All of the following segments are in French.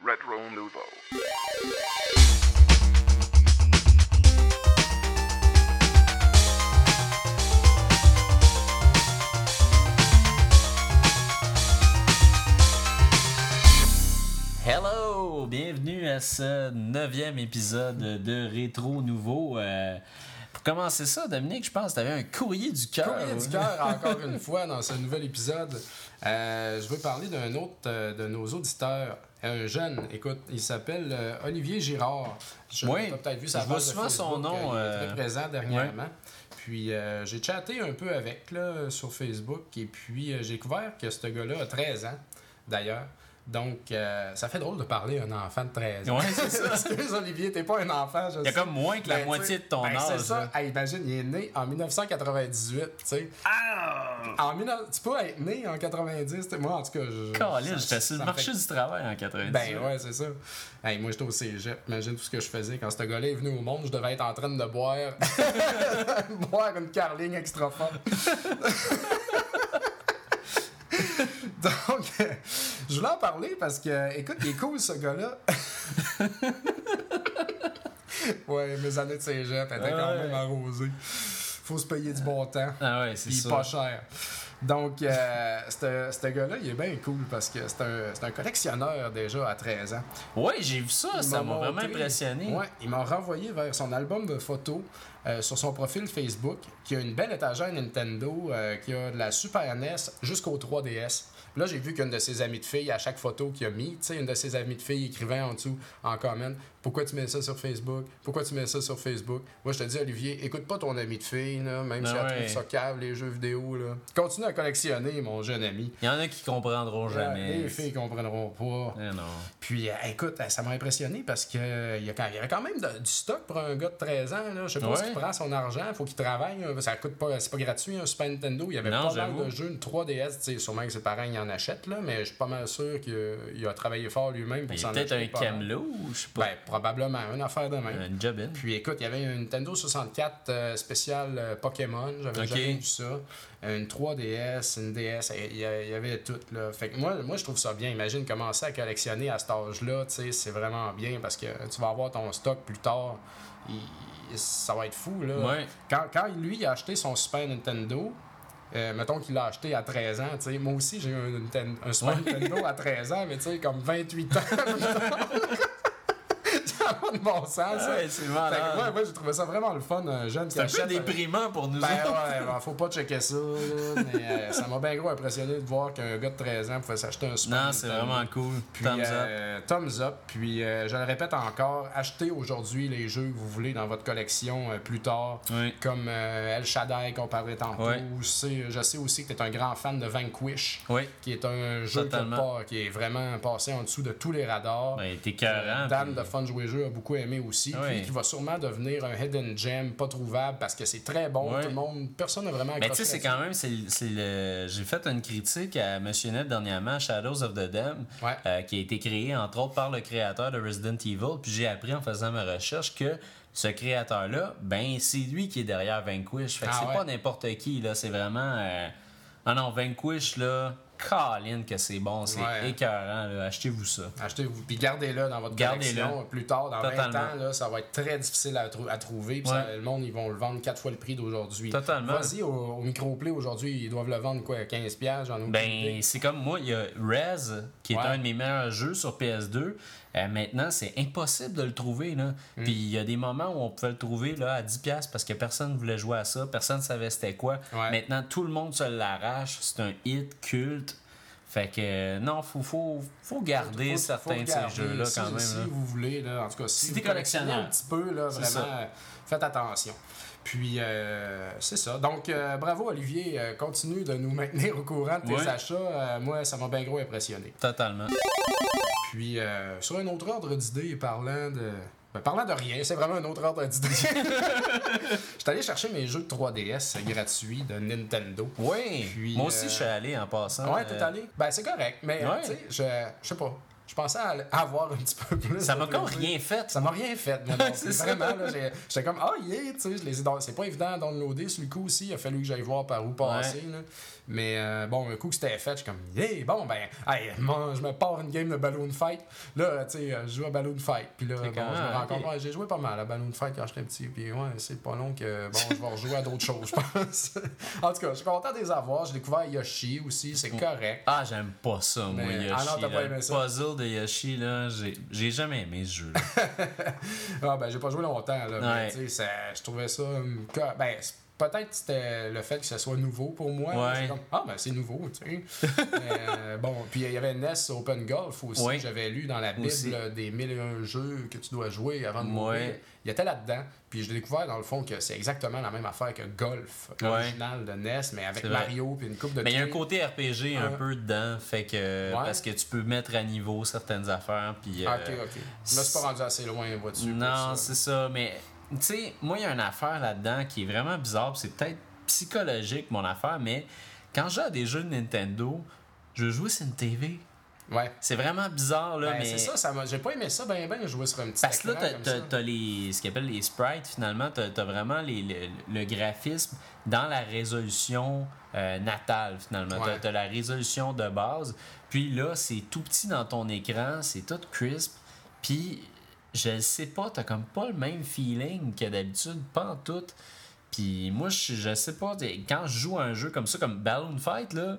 Retro Nouveau. Hello! Bienvenue à ce neuvième épisode de Rétro Nouveau. Euh, pour commencer ça, Dominique, je pense que tu avais un courrier du cœur. Courrier du cœur, encore une fois, dans ce nouvel épisode. Euh, je veux parler d'un autre euh, de nos auditeurs, un jeune. Écoute, il s'appelle euh, Olivier Girard. Je Oui, peut-être vu sa je vois souvent son nom, euh, Il est euh, très présent dernièrement. Puis euh, j'ai chatté un peu avec là, sur Facebook et puis euh, j'ai découvert que ce gars-là a 13 ans, d'ailleurs. Donc, euh, ça fait drôle de parler à un enfant de 13 ans. Ouais, c'est ça. Excuse Olivier, t'es pas un enfant, je Il y a sais. comme moins que la Ben, moitié de ton ben, âge. C'est ça. imagine, il est né en 1998, tu sais. En 19... Tu peux être né en 90, t'sais, moi en tout cas. Je... J'étais sur ça le marché fait- du travail en 90. Ben ouais, c'est ça. Hey, moi j'étais au cégep. Imagine tout ce que je faisais quand ce gars-là est venu au monde. Je devais être en train de boire. boire une carling extra forte. Donc, je voulais en parler parce que, écoute, il est cool ce gars-là. ouais, mes années de cégep étaient quand même arrosées. Faut se payer du bon temps. Ah ouais, c'est ça. pas cher. Donc, euh, ce gars-là, il est bien cool parce que c'est un, un collectionneur déjà à 13 ans. Ouais, j'ai vu ça, Il ça m'a vraiment impressionné. Ouais, il m'a renvoyé vers son album de photos euh, sur son profil Facebook, qui a une belle étagère Nintendo, euh, qui a de la Super NES jusqu'au 3DS. Là, j'ai vu qu'une de ses amies de filles, à chaque photo qu'il a mis, tu sais, une de ses amies de filles écrivait en dessous, en comment, pourquoi tu mets ça sur Facebook? Pourquoi tu mets ça sur Facebook? Moi, je te dis, Olivier, écoute pas ton ami de fille, là, même Ben si elle ouais. trouve ça cave, les jeux vidéo. Là. Continue à collectionner, mon jeune ami. Il y en a qui comprendront jamais. Les filles comprendront pas. Eh non. Puis, euh, écoute, ça m'a impressionné parce que euh, il y, a quand- il y avait quand même de- du stock pour un gars de 13 ans. Là. Je sais pas Ouais. il prend son argent, faut qu'il travaille. hein. Ça coûte pas, c'est pas gratuit un Super Nintendo. Il y avait Non, pas mal de jeux, une 3DS. tu sais, Sûrement que ses parents y en achètent, là, mais je suis pas mal sûr qu'il a, il a travaillé fort lui-même pour Il s'en a peut-être acheter un camelot ou je sais pas. Ben, probablement, une affaire de même. un job in. Puis écoute, il y avait une Nintendo 64 euh, spéciale euh, Pokémon, j'avais jamais vu ça. Une 3DS, une DS, il y, avait tout. Là. Fait que moi, moi, je trouve ça bien. Imagine commencer à collectionner à cet âge-là, c'est vraiment bien parce que tu vas avoir ton stock plus tard. Il- ça va être fou, là. Ouais. Quand, quand lui, il a acheté son Super Nintendo, euh, mettons qu'il l'a acheté à 13 ans, moi aussi j'ai eu un, un Super Nintendo à 13 ans, mais tu sais, comme 28 ans. ça n'a pas de bon sens, ça. Ouais, c'est Fait que moi, j'ai trouvé ça vraiment le fun, un jeune qui C'est un peu déprimant pour nous Ben autres. ouais, ben, faut pas checker ça, là, mais euh, ça m'a bien gros impressionné de voir qu'un gars de 13 ans pouvait s'acheter un Super Non, c'est vraiment cool. Puis, Thumbs up. euh, thumbs up. Puis, euh, je le répète encore, achetez aujourd'hui les jeux que vous voulez dans votre collection euh, plus tard. Oui. Comme euh, El Shaddai qu'on parlait tantôt. Ouais. Je sais, aussi que tu es un grand fan de Vanquish, Oui. qui est un jeu qui, pas- qui est vraiment passé en dessous de tous les radars. Ben, t'es cœurant. Dan puis- de Fun Jeu a beaucoup aimé aussi. Puis qui va sûrement devenir un hidden gem pas trouvable parce que c'est très bon. Tout le monde, personne n'a vraiment Mais tu sais, c'est quand même, c'est le... j'ai fait une critique à Monsieur Net dernièrement, Shadows of the Dam, Ouais. euh, qui a été créé entre autres par le créateur de Resident Evil. Puis j'ai appris en faisant ma recherche que ce créateur-là, ben c'est lui qui est derrière Vanquish. Fait que Ah c'est ouais. pas n'importe qui, là. C'est vraiment. euh, Ah non, Vanquish, là, Colin, que c'est bon, c'est Ouais. écœurant. Achetez-vous ça. Achetez-vous. Puis gardez-le dans votre Gardez-le. collection. Plus tard, dans 20 Totalement. ans, là, ça va être très difficile à, trou- à trouver. Puis ça, le monde, ils vont le vendre quatre fois le prix d'aujourd'hui. Totalement. Vas-y, au, au microplay aujourd'hui, ils doivent le vendre quoi, 15$, piastres, j'en ai Ben, c'est comme moi, il y a Rez, qui est Ouais. un de mes meilleurs jeux sur PS2. Euh, maintenant, c'est impossible de le trouver. Là. Mm. Puis il y a des moments où on pouvait le trouver là, à 10$ parce que personne ne voulait jouer à ça, personne ne savait c'était quoi. Ouais. Maintenant, tout le monde se l'arrache. C'est un hit culte. Fait que euh, non, faut, faut, faut garder Faut- certains faut de ces jeux-là Si- quand même. Si là. vous voulez, là, en tout cas, si, Si vous collectionnez un petit peu, là, vraiment, ça. faites attention. Puis, euh, c'est ça. Donc, euh, bravo, Olivier. Euh, continue de nous maintenir au courant de tes achats. Moi, ça m'a bien gros impressionné. Totalement. Puis, euh, sur un autre ordre d'idée, parlant de. ben, parlant de rien, c'est vraiment un autre ordre d'idée. J'étais allé chercher mes jeux de 3DS gratuits de Nintendo. Oui. Puis, moi aussi, euh, je suis allé en passant. Ouais, t'es euh, allé? Ben, c'est correct, mais euh, Ouais. tu sais, je, je sais pas. Je pensais à avoir un petit peu plus. Ça m'a comme rien fait. Ça m'a rien fait, non C'est. Vraiment, là, j'étais comme, ah, yeah, tu sais, C'est pas évident à downloader sur le coup aussi. Il a fallu que j'aille voir par où passer, là. Mais euh, bon, un coup que c'était fait, je suis comme, yeah, bon, ben, hey, moi, je me pars une game de Balloon Fight. Là, tu sais, je joue à Balloon Fight. Puis là, bon, je me rends compte, j'ai joué pas mal à Balloon Fight quand j'étais petit. Puis ouais, c'est pas long que, bon, je vais rejouer à d'autres choses, je pense. en tout cas, je suis content de les avoir. J'ai découvert Yoshi aussi, c'est correct. Ah, j'aime pas ça, moi, Mais- Yoshi. ah non, t'as pas aimé ça? puzzle de Yoshi, là, j'ai jamais aimé ce jeu-là. Ah ben j'ai pas joué longtemps là, mais Ouais. tu sais, ça- je trouvais ça hum, ben peut-être c'était le fait que ce soit nouveau pour moi. Ouais. Comme, ah ben c'est nouveau, tu sais. Euh, bon, puis il y avait NES Open Golf aussi, Ouais. j'avais lu dans la bible Aussi. des 1001 jeux que tu dois jouer avant de Ouais. mourir. Il était là-dedans, puis je l'ai découvert dans le fond que c'est exactement la même affaire que Golf Ouais. original de NES mais avec. Mario puis une coupe de Mais il y a un côté RPG un Ouais. peu dedans, fait que Ouais. parce que tu peux mettre à niveau certaines affaires, puis. euh, OK, OK. Là, c'est pas rendu assez loin, vois-tu. Non, c'est ça, mais tu sais, moi, il y a une affaire là-dedans qui est vraiment bizarre, c'est peut-être psychologique, mon affaire, mais quand à des jeux de Nintendo, je veux jouer sur une TV. Ouais. C'est vraiment bizarre, là, Ben, mais. c'est ça, ça m'a- j'ai pas aimé ça ben ben jouer sur un petit Parce que là, t'as- les, ce qu'ils appellent les sprites, finalement, t'as as vraiment les, le, le graphisme dans la résolution euh, natale, finalement. Ouais. T'as- T'as la résolution de base, puis là, c'est tout petit dans ton écran, c'est tout crisp, puis je le sais pas, t'as comme pas le même feeling que d'habitude, pas en tout. Puis moi, je, je sais pas, quand je joue à un jeu comme ça, comme Balloon Fight, là,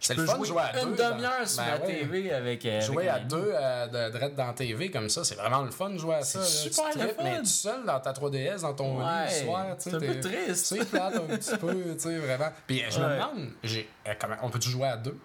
je C'est peux le fun de jouer jouer à une dans- sur Ben ma ouais. TV avec. euh, Jouer avec à deux euh, de dans la TV comme ça, c'est vraiment le fun de jouer à ça. C'est. Tu super le fun. Mais tout seul dans ta 3DS, dans ton lit Ouais, le soir, tu sais. c'est un peu triste. C'est plate un petit peu, tu sais, vraiment. Puis je me demande, j'ai, euh, comment, on peut-tu jouer à deux?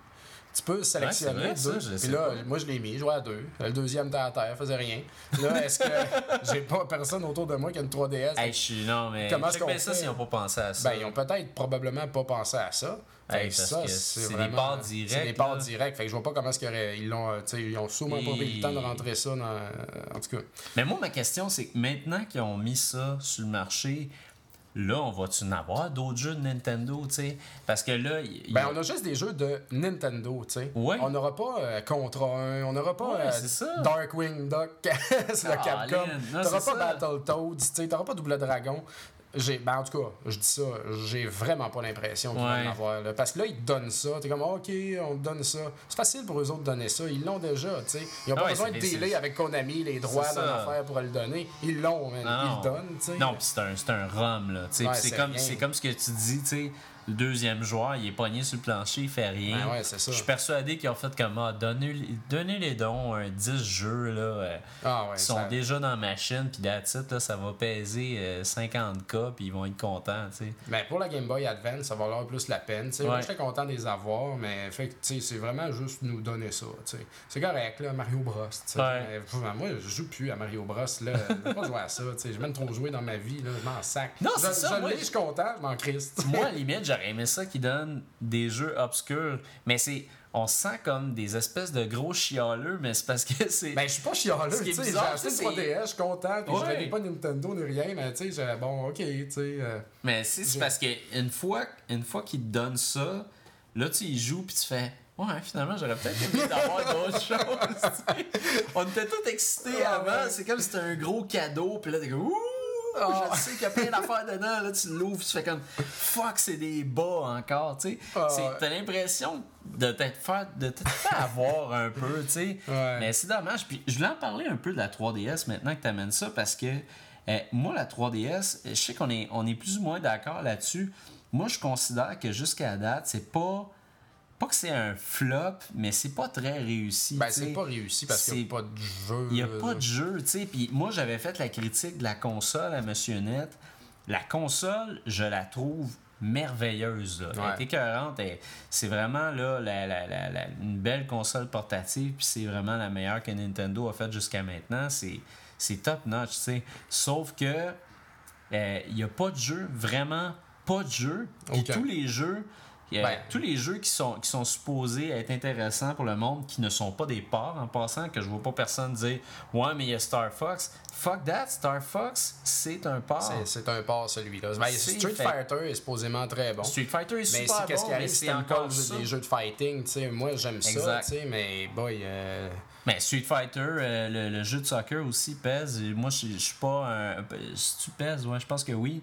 Tu peux sélectionner vrai, ça, deux. je Puis là, pas. moi, je l'ai mis, je jouais à deux. Le deuxième était à terre, faisait rien. Là, est-ce que j'ai pas personne autour de moi qui a une 3DS? Hey, je suis. Non, mais. Comment est-ce qu'on bien ça fait? s'ils n'ont pas pensé à ça. Ben, ils ont peut-être probablement pas pensé à ça. Fait Hey, ça, c'est c'est des vraiment- parts C'est des directes, parts directes. Fait que je vois pas comment est-ce qu'ils l'ont, euh, ils ont sûrement pas pris le temps de rentrer ça dans, en tout cas. Mais moi, ma question, c'est que maintenant qu'ils ont mis ça sur le marché, là, on va-tu en avoir d'autres jeux de Nintendo, tu sais? Parce que là, y Ben, on a juste des jeux de Nintendo, tu sais. Ouais. On n'aura pas euh, Contra 1, on n'aura pas Ouais, euh. Darkwing Duck, c'est le Ah, Capcom. T'auras pas. Battletoads, tu sais, t'auras pas Double Dragon. J'ai, ben en tout cas, je dis ça, j'ai vraiment pas l'impression qu'ils vont Ouais. en avoir. là. Parce que là, ils te donnent ça. T'es comme, OK, on te donne ça. C'est facile pour eux autres de donner ça. Ils l'ont déjà, tu sais. Ils ont Ah pas ouais, besoin de délai avec Konami, les droits C'est d'une ça. affaire pour le donner. Ils l'ont. Ils le donnent, tu sais. Non, c'est un, c'est un rhum, là. Ouais, c'est c'est comme, c'est comme ce que tu dis, tu sais. Le deuxième joueur, il est pogné sur le plancher, il fait rien. Ben ouais, ça. Je suis persuadé qu'ils ont fait comme ah, donnez, donnez les dons un 10 jeux là. euh, Ah ouais, sont ça- déjà dans la machine, puis it, là, ça va peser euh, 50K, puis ils vont être contents, tu sais. Ben, pour la Game Boy Advance, ça va valoir plus la peine. tu sais. Moi, Ouais. j'étais content de les avoir, mais fait c'est vraiment juste nous donner ça. tu sais. C'est correct, là, Mario Bros. Ouais. Mais, pff, moi, je joue plus à Mario Bros. Là. Je veux pas jouer à ça. J'ai même trop joué dans ma vie. Là. Je m'en sac. Non, je, c'est ça, Je moi, l'ai, je suis content, je m'en criste. Moi, à limite, j'aurais aimé ça qu'ils donnent des jeux obscurs, mais c'est. On se sent comme des espèces de gros chialeux, mais c'est parce que c'est. Ben, je suis pas chialeux. Qui tu sais. J'ai acheté une c'est- 3DS, je suis content. Puis je Ouais. n'avais pas Nintendo ni rien, mais tu sais, bon, ok, tu sais. euh, Mais c'est parce que une fois, une fois qu'ils te donnent ça, là tu y joues puis tu fais Ouais, finalement, j'aurais peut-être aimé d'avoir d'autres choses. On était tous excités Ah, avant. ouais. C'est comme si c'était un gros cadeau. Puis là, t'es comme Ouh, Ah. je sais qu'il y a plein d'affaires dedans. Là, tu l'ouvres, tu fais comme Fuck, c'est des bas encore. tu sais. Ah. T'as l'impression de t'être fait, de fait avoir un peu. tu sais. Ouais. Mais c'est dommage. Puis je voulais en parler un peu de la 3DS maintenant que tu amènes ça parce que euh, moi, la 3DS, je sais qu'on est, on est plus ou moins d'accord là-dessus. Moi, je considère que jusqu'à date, c'est pas. Pas que c'est un flop, mais c'est pas très réussi. Ben, c'est pas réussi parce qu'il n'y a pas de jeu. Il n'y a pas de jeu, tu sais. Puis moi, j'avais fait la critique de la console à Monsieur Net. La console, je la trouve merveilleuse. Là. Elle Ouais. est écœurante. Elle- C'est vraiment là, la, la- la- une belle console portative. Puis c'est vraiment la meilleure que Nintendo a faite jusqu'à maintenant. C'est, top notch, tu sais. Sauf que euh, il n'y a pas de jeu, vraiment pas de jeu. Puis Aucun. tous les jeux, Il y a Ben. tous les jeux qui sont, qui sont supposés être intéressants pour le monde, qui ne sont pas des ports en passant, que je vois pas personne dire Ouais, mais il y a Star Fox. Fuck that, Star Fox, c'est un port. C'est- un pas celui-là. Ben, Street fait- Fighter est supposément très bon. Street Fighter est Mais super si qu'est-ce bon, qui mais arrive, c'est c'est encore encore ça. des jeux de fighting, tu sais. Moi, j'aime ça, mais boy. euh, Mais Street Fighter, euh, le, le jeu de soccer aussi pèse. Moi, je je suis pas un. Si tu pèses, ouais, je pense que oui.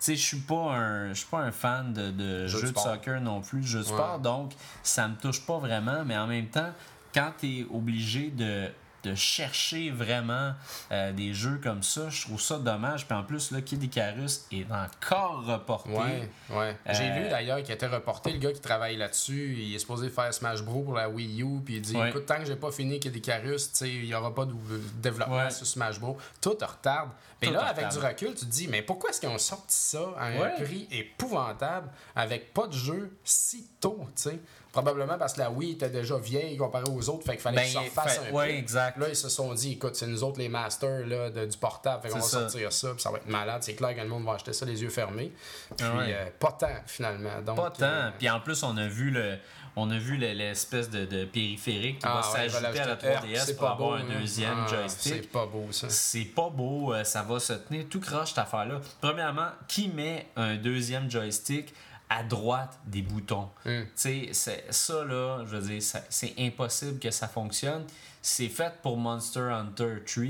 Tu sais, je suis pas un je suis pas un fan de, de Jeu jeux de soccer non plus, jeux de sport, donc ça me touche pas vraiment, mais en même temps, quand tu es obligé de, de chercher vraiment euh, des jeux comme ça, je trouve ça dommage. Puis en plus, là, Kid Icarus est encore reporté. Ouais, ouais. J'ai Euh, lu d'ailleurs qu'il été reporté, le gars qui travaille là-dessus, il est supposé faire Smash Bros pour la Wii U, puis il dit Ouais. écoute, tant que j'ai pas fini Kid Icarus, il y aura pas de développement Ouais. sur Smash Bros. Tout retarde. Mais là, avec du recul, tu te dis mais pourquoi est-ce qu'ils ont sorti ça à un prix épouvantable avec pas de jeu si tôt, tu sais? Probablement parce que la Wii était déjà vieille comparée aux autres, fait qu'il fallait Ben, qu'ils se refassent fait- un ouais, peu. exact. Là, ils se sont dit, écoute, c'est nous autres les masters là, de- du portable, fait qu'on va ça. sortir ça, puis ça va être malade. C'est clair que le monde va acheter ça les yeux fermés. Puis, Ah ouais. euh, pas tant, finalement. Donc, Pas tant. euh, Puis en plus, on a vu le. On a vu le- l'espèce de, de périphérique qui ah va ouais, s'ajouter à la ajouter- 3DS c'est pour pas avoir beau, un hein. deuxième Ah, joystick. C'est pas beau, ça. C'est pas beau, euh, ça va se tenir tout croche cette affaire-là. Premièrement, qui met un deuxième joystick à droite des boutons? Hmm. Tu sais, c'est- ça là, je veux dire, c'est impossible que ça fonctionne. C'est fait pour Monster Hunter 3.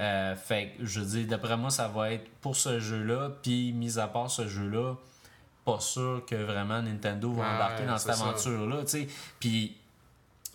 Euh, fait que, je veux dire, d'après moi, ça va être pour ce jeu-là. Puis, mis à part ce jeu-là, pas sûr que vraiment Nintendo va embarquer dans cette aventure-là. tu sais. Puis,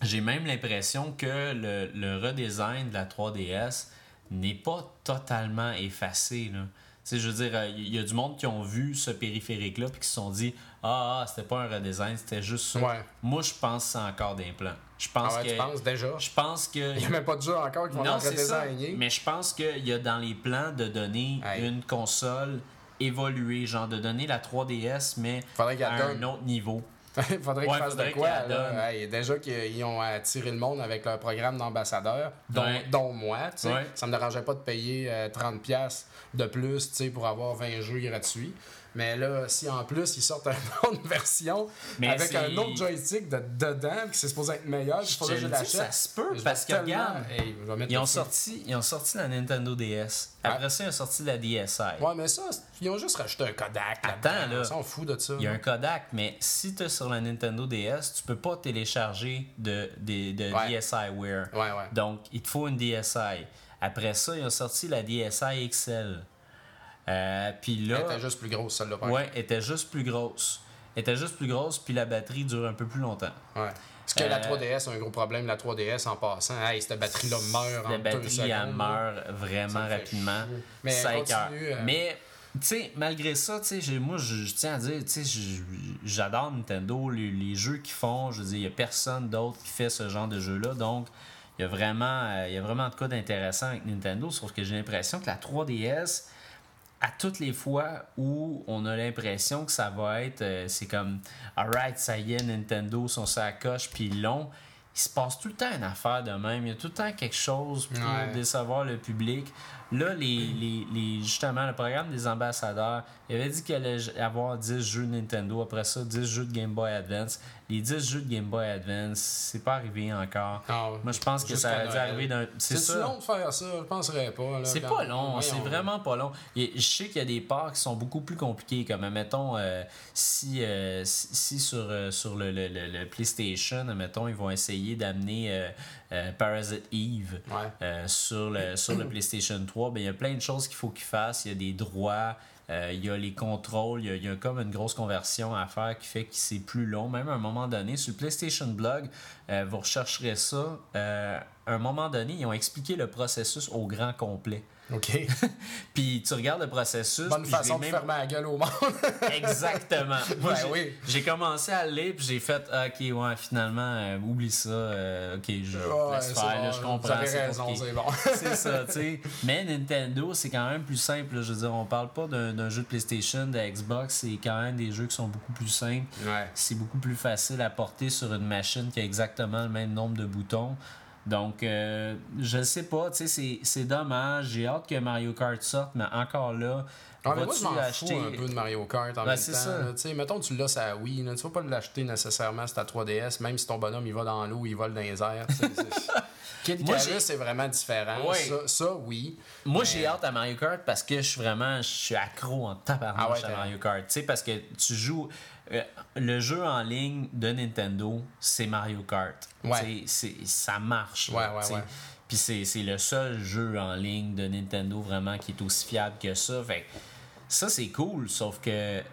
j'ai même l'impression que le, le redesign de la 3DS n'est pas totalement effacé. Là. Sais, je veux dire, il y a du monde qui ont vu ce périphérique-là puis qui se sont dit Ah, ah, c'était pas un redesign, c'était juste ça. Ouais. Moi, je pense que c'est encore des plans. Je pense Ah ouais, que. tu penses déjà? Je pense que. Il n'y a même pas de jeu encore qui vont Non, ça. redesigner. Mais je pense qu'il y a dans les plans de donner Hey. une console évoluée, genre de donner la 3DS, mais Faudrait à donne. un autre niveau. Il faudrait qu'ils fassent de quoi. là. Hey, déjà qu'ils ont attiré le monde avec leur programme d'ambassadeur, dont, Ouais. dont moi. sais. Ouais. Ça me dérangeait pas de payer euh, 30$ piastres de plus tu sais, pour avoir 20 jeux gratuits. Mais là, si en plus ils sortent une autre version Mais avec un autre joystick de, dedans, puis c'est supposé être meilleur, il Je faudrait que je l'achète. ça se peut, parce que regarde, Hey, Ils ont, sorti, ils ont sorti la Nintendo DS. Après ça, ils ont sorti la DSi. Ouais, mais ça, ils ont juste rajouté un Kodak. Attends, là-dedans. là. On s'en fout de ça. Il y a un Kodak, mais si tu es sur la Nintendo DS, tu peux pas télécharger de, de, de Ouais. DSiWare. Ouais, ouais. Donc, il te faut une DSi. Après ça, ils ont sorti la DSi XL. Euh, puis là, Elle était juste plus grosse, celle-là. par ouais, était juste plus grosse. était juste plus grosse, puis la batterie dure un peu plus longtemps. Ouais. Parce que la Euh, 3DS a un gros problème. La 3DS, en passant, hey, cette batterie-là meurt en La batterie, elle meurt vraiment rapidement. chier. Mais Cinq continue, heures. euh. Mais, tu sais, malgré ça, tu sais, j'ai- moi, je, tiens à dire, tu sais, j'adore Nintendo, les, les jeux qu'ils font. Je veux dire, il n'y a personne d'autre qui fait ce genre de jeu-là. Donc, il y a vraiment, euh, y a vraiment de quoi d'intéressant avec Nintendo. Sauf que j'ai l'impression que la 3DS, à toutes les fois où on a l'impression que ça va être, euh, c'est comme, alright, ça y est, Nintendo sont sa coche, puis l'ont. Il se passe tout le temps une affaire de même. Il y a tout le temps quelque chose pour Ouais. décevoir le public. Là, les, les, les- justement, le programme des ambassadeurs, il avait dit qu'il allait avoir 10 jeux Nintendo. Après ça, 10 jeux de Game Boy Advance. Les 10 jeux de Game Boy Advance, c'est pas arrivé encore. Ah, Moi, je pense que ça a dû Noël. arriver d'un. C'est long de faire ça, je penserais pas. C'est pas long, c'est vraiment pas long. Et je sais qu'il y a des parts qui sont beaucoup plus compliquées, comme mettons euh, si, euh, si, si sur, euh, sur le, le- le- le PlayStation, mettons, ils vont essayer d'amener euh, Parasite Eve Ouais. sur, le, sur le PlayStation 3, ben, il y a plein de choses qu'il faut qu'ils fassent. Il y a des droits, euh, il y a les contrôles, il y a, comme une grosse conversion à faire qui fait que c'est plus long. Même à un moment donné, sur PlayStation Blog, euh, vous rechercherez ça. euh, à un moment donné, ils ont expliqué le processus au grand complet. OK. Puis tu regardes le processus. Bonne façon de même- fermer la gueule au monde. Exactement. Moi, Ben j'ai- oui. J'ai commencé à le lire, puis j'ai fait, ah, ok, ouais, finalement, euh, oublie ça. euh, ok, je Ouais, laisse faire, là, je Vous comprends. avez c'est raison, c'est bon. c'est ça, tu sais. Mais Nintendo, c'est quand même plus simple. là. Je veux dire, on parle pas d'un d'un jeu de PlayStation, de Xbox. C'est quand même des jeux qui sont beaucoup plus simples. Ouais. C'est beaucoup plus facile à porter sur une machine qui a exactement le même nombre de boutons. Donc, euh, je sais pas, tu sais, c'est- dommage. J'ai hâte que Mario Kart sorte, mais encore là, Ah, mais moi, je m'en acheter- fous un peu de Mario Kart en Ben, même temps. ça. là. Tu sais, mettons, tu l'as à Wii. Là, tu vas pas l'acheter nécessairement sur ta 3DS, même si ton bonhomme il va dans l'eau, il vole dans les airs. Kid Icarus, c'est vraiment différent. Ouais. Ça, ça, oui. Moi, Mais- j'ai hâte à Mario Kart parce que je suis vraiment je suis accro en tabarnouche Ah ouais, à Mario Kart. Tu sais, parce que tu joues. Euh, le jeu en ligne de Nintendo, c'est Mario Kart. Ouais. Ça marche. Ouais, ouais. Puis c'est le seul jeu en ligne de Nintendo vraiment qui est aussi fiable que ça. Fait ça, c'est cool. Sauf que, tu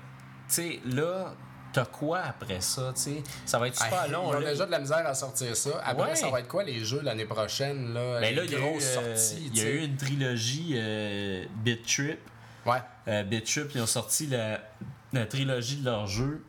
sais, là, t'as quoi après ça? tu sais? Ça va être super Hey, long. Ont là. déjà de la misère à sortir ça. Après, Ouais. ça va être quoi les jeux l'année prochaine? Là, Ben là, il y a euh, y a eu une trilogie euh, Bit Trip. Ouais. Euh, BitChip, ils ont sorti la, la trilogie de leur jeu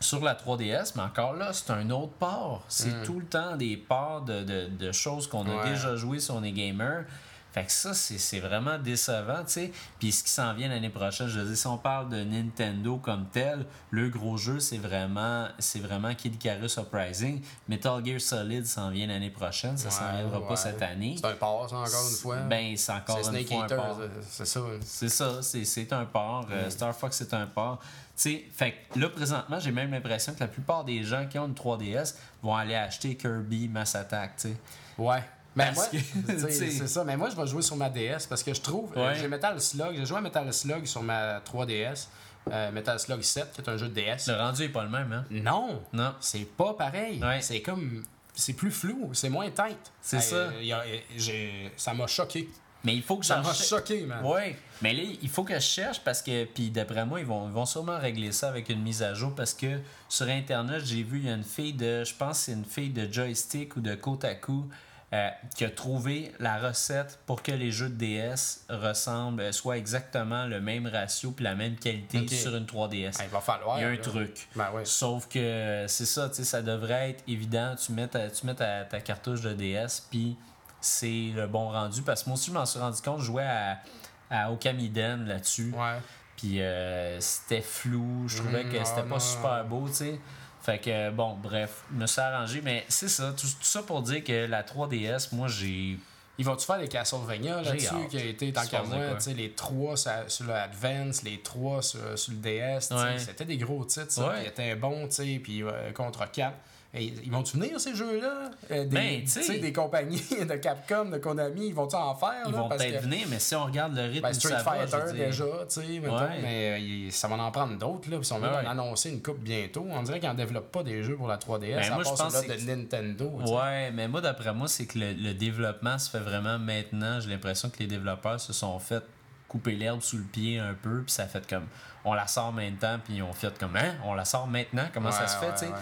sur la 3DS, mais encore là, c'est un autre port. C'est tout le temps des ports de, de, de choses qu'on a Hmm. Ouais. déjà joué si on est gamer. Fait que ça, c'est vraiment décevant, tu sais. Puis ce qui s'en vient l'année prochaine, je veux dire, si on parle de Nintendo comme tel, le gros jeu, c'est vraiment, c'est vraiment Kid Icarus Uprising. Metal Gear Solid s'en vient l'année prochaine, ça s'en Ouais, viendra ouais. pas cette année. C'est un port, ça, encore une fois. Ben, c'est encore une Snake fois un port. c'est- c'est ça. C'est ça, c'est, un port. Euh, Star Fox, c'est un port. Tu sais, fait là, présentement, j'ai même l'impression que la plupart des gens qui ont une 3DS vont aller acheter Kirby Mass Attack, tu sais. Ouais. Ben c'est ça. Mais moi, je vais jouer sur ma DS parce que je trouve. euh, j'ai Metal Slug. J'ai joué à Metal Slug sur ma 3DS. euh, Metal Slug 7, qui est un jeu de DS. Le rendu est pas le même, hein? Non! Non. C'est pas pareil. Ouais. C'est comme. C'est plus flou, c'est moins tête. C'est ça. a- j'ai- ça m'a choqué. Mais il faut que Ça m'a ch- choqué, man. Ouais, mais là, il faut que je cherche parce que, puis d'après moi, ils vont, ils vont sûrement régler ça avec une mise à jour parce que sur Internet, j'ai vu, il y a une fille de, je pense c'est une fille de Joystick ou de Kotaku euh, qui a trouvé la recette pour que les jeux de DS ressemblent, euh, soient exactement le même ratio puis la même qualité sur une 3DS. Ah, il va falloir. Il y a un là. truc. Ben. Sauf que c'est ça, tu sais, ça devrait être évident. Tu mets ta, tu mets ta, ta cartouche de DS, puis c'est le bon rendu. Parce que moi aussi, je m'en suis rendu compte, je jouais à, à Okamiden là-dessus. Ouais. Puis euh, c'était flou, je trouvais Mm, que c'était ah, pas non. super beau, tu sais. Fait que bon, bref, je me suis arrangé. Mais c'est ça, tout, tout ça pour dire que la 3DS, moi j'ai. Ils vont-tu faire des Castlevania J'ai là-dessus qui a été, tant qu'à moi, quoi? tu sais, les trois sur, le Advance, les trois sur, sur le DS, Ouais. c'était des gros titres, ça, Ouais. qui étaient bons, tu sais, puis euh, contre 4. Ils vont-tu venir, ces jeux-là? Euh, des, Ben, des compagnies de Capcom, de Konami, ils vont-tu en faire? Ils là, vont peut-être que- venir, mais si on regarde le rythme Ben, Street ça Fighter déjà, tu sais, Ouais. mais euh, ça va en prendre d'autres, là, ils sont même Ouais. annoncer une coupe bientôt. On dirait qu'ils n'en développent pas des jeux pour la 3DS, Ben, à moi, je pense que de Nintendo. tu sais. Ouais, mais moi, d'après moi, c'est que le, le développement se fait vraiment maintenant. J'ai l'impression que les développeurs se sont fait couper l'herbe sous le pied un peu, puis ça fait comme on la sort maintenant, puis ont fait comme hein, on la sort maintenant, comment ça se fait, ouais, tu sais? ouais.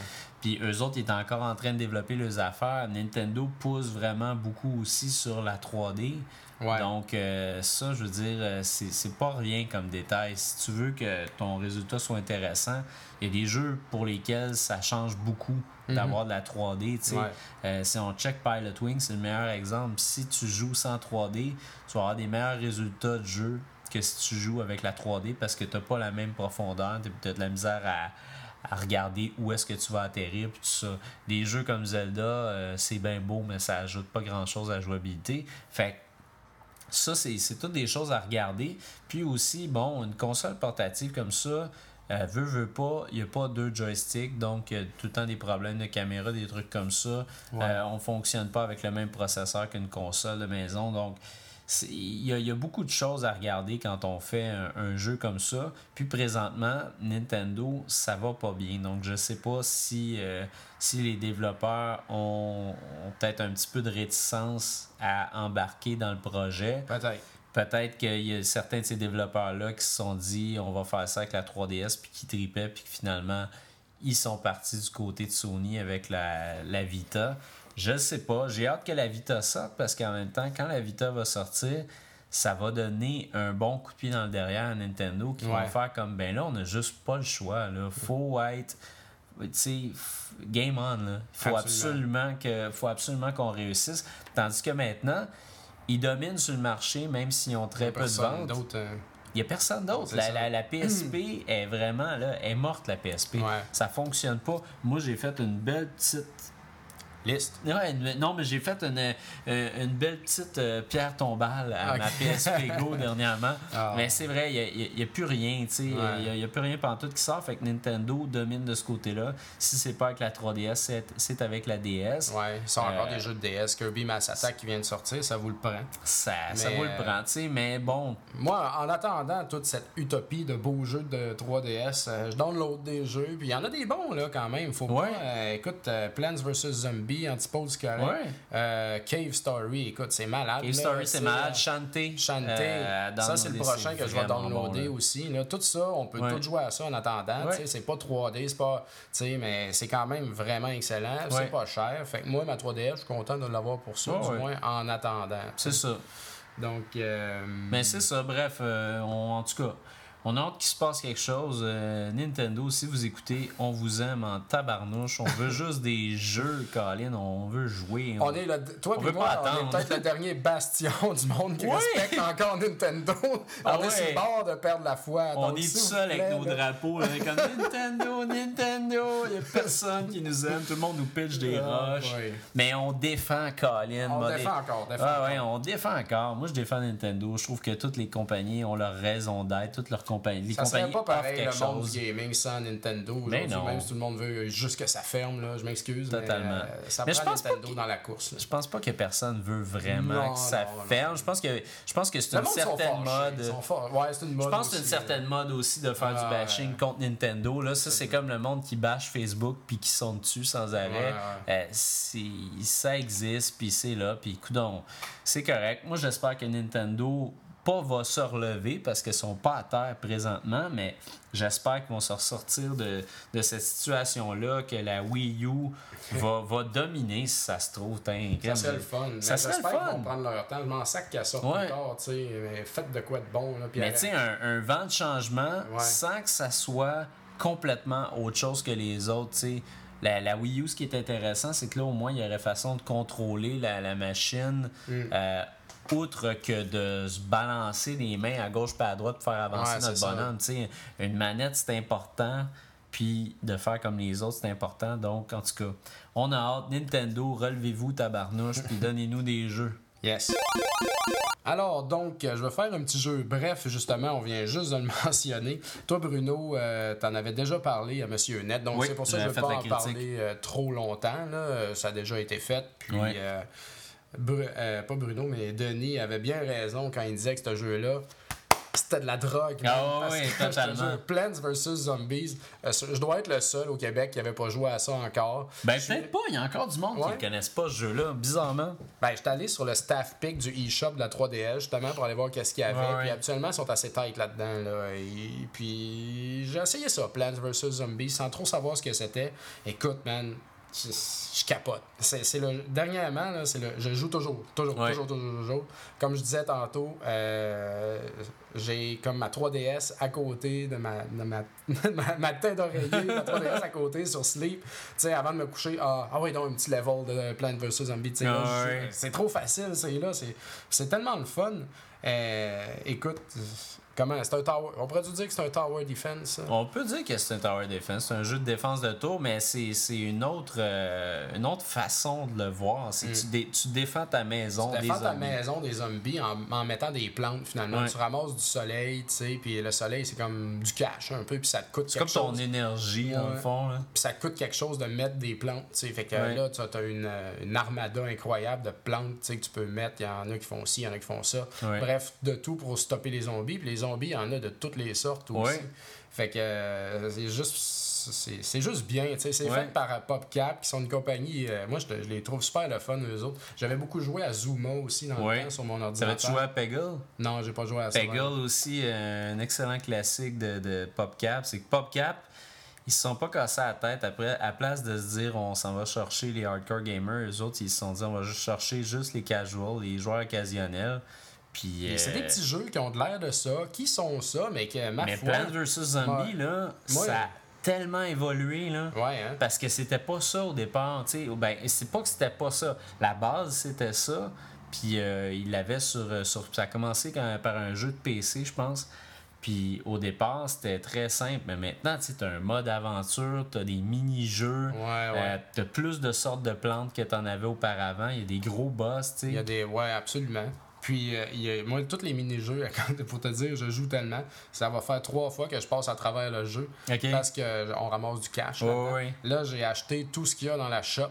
Puis eux autres, ils étaient encore en train de développer leurs affaires. Nintendo pousse vraiment beaucoup aussi sur la 3D. Ouais. Donc, euh, ça, je veux dire, euh, c'est pas rien comme détail. Si tu veux que ton résultat soit intéressant, il y a des jeux pour lesquels ça change beaucoup d'avoir de la 3D. tu sais. Ouais. Euh, si on check Pilot Wing, c'est le meilleur exemple. Si tu joues sans 3D, tu vas avoir des meilleurs résultats de jeu que si tu joues avec la 3D parce que tu n'as pas la même profondeur, tu as de la misère à, à regarder où est-ce que tu vas atterrir puis tout ça. Des jeux comme Zelda, euh, c'est bien beau, mais ça ajoute pas grand-chose à la jouabilité. Fait que ça, c'est toutes des choses à regarder. Puis aussi, bon, une console portative comme ça, euh, veut, veut pas, il n'y a pas deux joysticks, donc y a tout le temps des problèmes de caméra, des trucs comme ça. Ouais. Euh, on fonctionne pas avec le même processeur qu'une console de maison, donc il y, a, il y a beaucoup de choses à regarder quand on fait un, un jeu comme ça. Puis présentement, Nintendo, ça va pas bien. Donc je sais pas si, euh, si les développeurs ont, ont peut-être un petit peu de réticence à embarquer dans le projet. Peut-être. Peut-être qu'il y a certains de ces développeurs-là qui se sont dit on va faire ça avec la 3DS, puis qui tripaient, puis que finalement, ils sont partis du côté de Sony avec la, la Vita. Je sais pas. J'ai hâte que la Vita sorte parce qu'en même temps, quand la Vita va sortir, ça va donner un bon coup de pied dans le derrière à Nintendo qui Ouais. vont faire comme ben là, on n'a juste pas le choix. Là. Faut être. Tu sais, f- game on. Là. Faut Absolument. absolument que faut absolument qu'on réussisse. Tandis que maintenant, ils dominent sur le marché, même s'ils ont très peu de ventes. euh, Il n'y a personne d'autre. La, ça. la, la PSP est vraiment là, est morte, la PSP. Ouais. Ça fonctionne pas. Moi, j'ai fait une belle petite liste. Ouais, une- non, mais j'ai fait une, euh, une belle petite euh, pierre tombale à ma PSP Go dernièrement. Ah. Mais c'est vrai, il n'y a, plus rien, tu sais. Il Ouais. n'y a, plus rien tout qui sort. Fait que Nintendo domine de ce côté-là. Si c'est pas avec la 3DS, c'est- avec la DS. Ouais, ils sont encore Euh, des jeux de DS. Kirby Mass Attack qui vient de sortir, ça vous le prend. Ça, ça vaut le prend, tu sais. Mais bon, Moi, en attendant toute cette utopie de beaux jeux de 3DS, euh, je download des jeux. Puis il y en a des bons, là, quand même. Faut Ouais. pas. euh, écoute, euh, Plants vs. Zombie, Antipode, correct. Ouais. Euh, Cave Story, écoute, c'est malade. Cave Story, c'est malade. Shantae. Shantae, euh, ça c'est le prochain que je vais downloader bon, aussi. Là. Tout ça, on peut Ouais. tout jouer à ça en attendant. Ouais. C'est pas 3D, c'est pas. Mais c'est quand même vraiment excellent. C'est pas cher. Fait que moi, ma 3DS, je suis content de l'avoir pour ça, du moins en attendant. C'est ça. Donc. euh, Mais c'est ça, bref, euh, on- en tout cas, on a hâte qu'il se passe quelque chose. Euh, Nintendo, si vous écoutez, on vous aime en tabarnouche. On veut juste des jeux, Colin. On veut jouer. On est le, toi et moi, pas on est peut-être le dernier bastion du monde qui respecte encore Nintendo. Ah on est sur le bord de perdre la foi. On Donc, est tout seul avec nos là, drapeaux, là, comme Nintendo, Nintendo. Il n'y a personne qui nous aime. Tout le monde nous pitch des Ah, roches. Mais on défend Colin. On modé- défend encore. défend Ah ouais, encore. on défend encore. Moi, je défends Nintendo. Je trouve que toutes les compagnies ont leur raison d'être. Toutes leurs compagnies. Les Ça serait compagnies pas offrent pareil quelque le monde chose. du gaming sans Nintendo. Mais non. Même si tout le monde veut juste que ça ferme, là, je m'excuse. mais, Totalement. euh, ça Mais je prend pense pas Nintendo qu'il- dans la course. là. Je pense pas que personne veut vraiment Non, que ça non, ferme. Je pense que je pense que c'est une certaine mode. Ouais, une Je pense que c'est une certaine mode aussi de faire du bashing contre Nintendo. Là, ça, c'est comme le monde qui bâche Facebook puis qui sont dessus sans arrêt. Euh, ça existe, puis c'est là, puis coudon, c'est correct. Moi, j'espère que Nintendo pas va se relever parce qu'ils sont pas à terre présentement, mais j'espère qu'ils vont se ressortir de, de cette situation-là, que la Wii U va, va dominer si ça se trouve. Ça serait le fun. Ça serait le j'espère qu'ils fun. vont prendre leur temps. Je m'en sac qu'elle sorte Ouais. Mais faites de quoi de bon. Là, Mais tu sais, un, un vent de changement Ouais. sans que ça soit complètement autre chose que les autres. La, la Wii U, ce qui est intéressant, c'est que là, au moins, il y aurait façon de contrôler la, la machine, Mm. euh, outre que de se balancer les mains à gauche pas à droite pour faire avancer Ouais, notre bonhomme. Une manette, c'est important, puis de faire comme les autres, c'est important. Donc, en tout cas, on a hâte. Nintendo, relevez-vous, tabarnouche, puis donnez-nous des jeux. Yes. Alors, donc, je vais faire un petit jeu. Bref, justement, on vient juste de le mentionner. Toi, Bruno, euh, t'en avais déjà parlé à Monsieur Net, donc Oui, c'est pour ça que je ne vais pas en critique. parler euh, trop longtemps. Là. Ça a déjà été fait. Puis, euh, Bru- euh, pas Bruno, mais Denis avait bien raison quand il disait que ce jeu-là, c'était de la drogue. Ah parce oui, totalement. Plants vs. Zombies, euh, je dois être le seul au Québec qui n'avait pas joué à ça encore. Ben, Je peut-être pas, il y a encore du monde qui ne connaissent pas ce jeu-là, bizarrement. Ben, j'étais allé sur le staff pick du eShop de la 3DS justement pour aller voir qu'est-ce qu'il y avait. Ouais, ouais. Puis habituellement, ils sont assez tight là-dedans. Là. Et puis j'ai essayé ça, Plants vs. Zombies, sans trop savoir ce que c'était. Écoute, man, je, je capote. C'est, le, dernièrement, là, c'est le, je joue toujours, toujours, Ouais. toujours, toujours, toujours. Comme je disais tantôt, euh, j'ai comme ma 3DS à côté de ma, de ma, ma, ma tête d'oreiller, ma 3DS à côté sur Sleep. Tu sais, avant de me coucher, ah, ah oui, donc un petit level de Plant vs. Zombie. Ouais. c'est trop facile, c'est là. C'est, c'est tellement le fun. Euh, écoute, comment, c'est un tower. On pourrait dire que c'est un tower defense. On peut dire que c'est un Tower Defense, c'est un jeu de défense de tour, mais c'est une autre euh, une autre façon de le voir. C'est que tu, dé- tu défends ta maison Mm. Tu des défends ta zombies. maison des zombies en, en mettant des plantes finalement. Ouais. Tu ramasses du soleil, tu sais, puis le soleil c'est comme du cash un peu, puis ça te coûte C'est quelque comme ton chose. énergie, dans le Ouais. fond. Là. Puis ça te coûte quelque chose de mettre des plantes, tu sais. Fait que Ouais. là, tu as une, euh, une armada incroyable de plantes, tu sais, que tu peux mettre. Il y en a qui font ci, il y en a qui font ça. Bref, de tout pour stopper les zombies. Puis les zombies, il y en a de toutes les sortes aussi. Ouais. Fait que euh, c'est juste. C'est juste bien, tu sais. C'est Ouais. fait par euh, PopCap, qui sont une compagnie. euh, moi, je, te- je les trouve super le fun, eux autres. J'avais beaucoup joué à Zuma aussi dans Ouais. le temps sur mon ordinateur. va-tu jouer à Peggle? Non, j'ai pas joué à ça. Peggle aussi, euh, un excellent classique de, de PopCap. C'est que PopCap, ils se sont pas cassés la tête après. À place de se dire on s'en va chercher les hardcore gamers, eux autres, ils se sont dit on va juste chercher juste les casuals, les joueurs occasionnels. Puis, C'est euh, des petits jeux qui ont de l'air de ça, qui sont ça, mais que ma Mais foi. Plants vs Zombie, là, Ouais. ça a tellement évolué, là. Ouais, hein. Parce que c'était pas ça au départ, tu sais. Ben, c'est pas que c'était pas ça. La base, c'était ça. Puis euh, il l'avait sur, euh, sur. Ça a commencé quand- par un jeu de PC, je pense. Puis au départ, c'était très simple. Mais maintenant, tu as un mode aventure, tu as des mini-jeux. Ouais, ouais. euh, tu as plus de sortes de plantes que tu en avais auparavant. Il y a des gros boss, tu Il y a sais. des. Ouais, absolument. Puis, euh, il y a, moi, tous les mini-jeux, pour te dire, je joue tellement. Ça va faire trois fois que je passe à travers le jeu. Ok. Parce qu'on ramasse du cash. Ouais. Là, j'ai acheté tout ce qu'il y a dans la shop.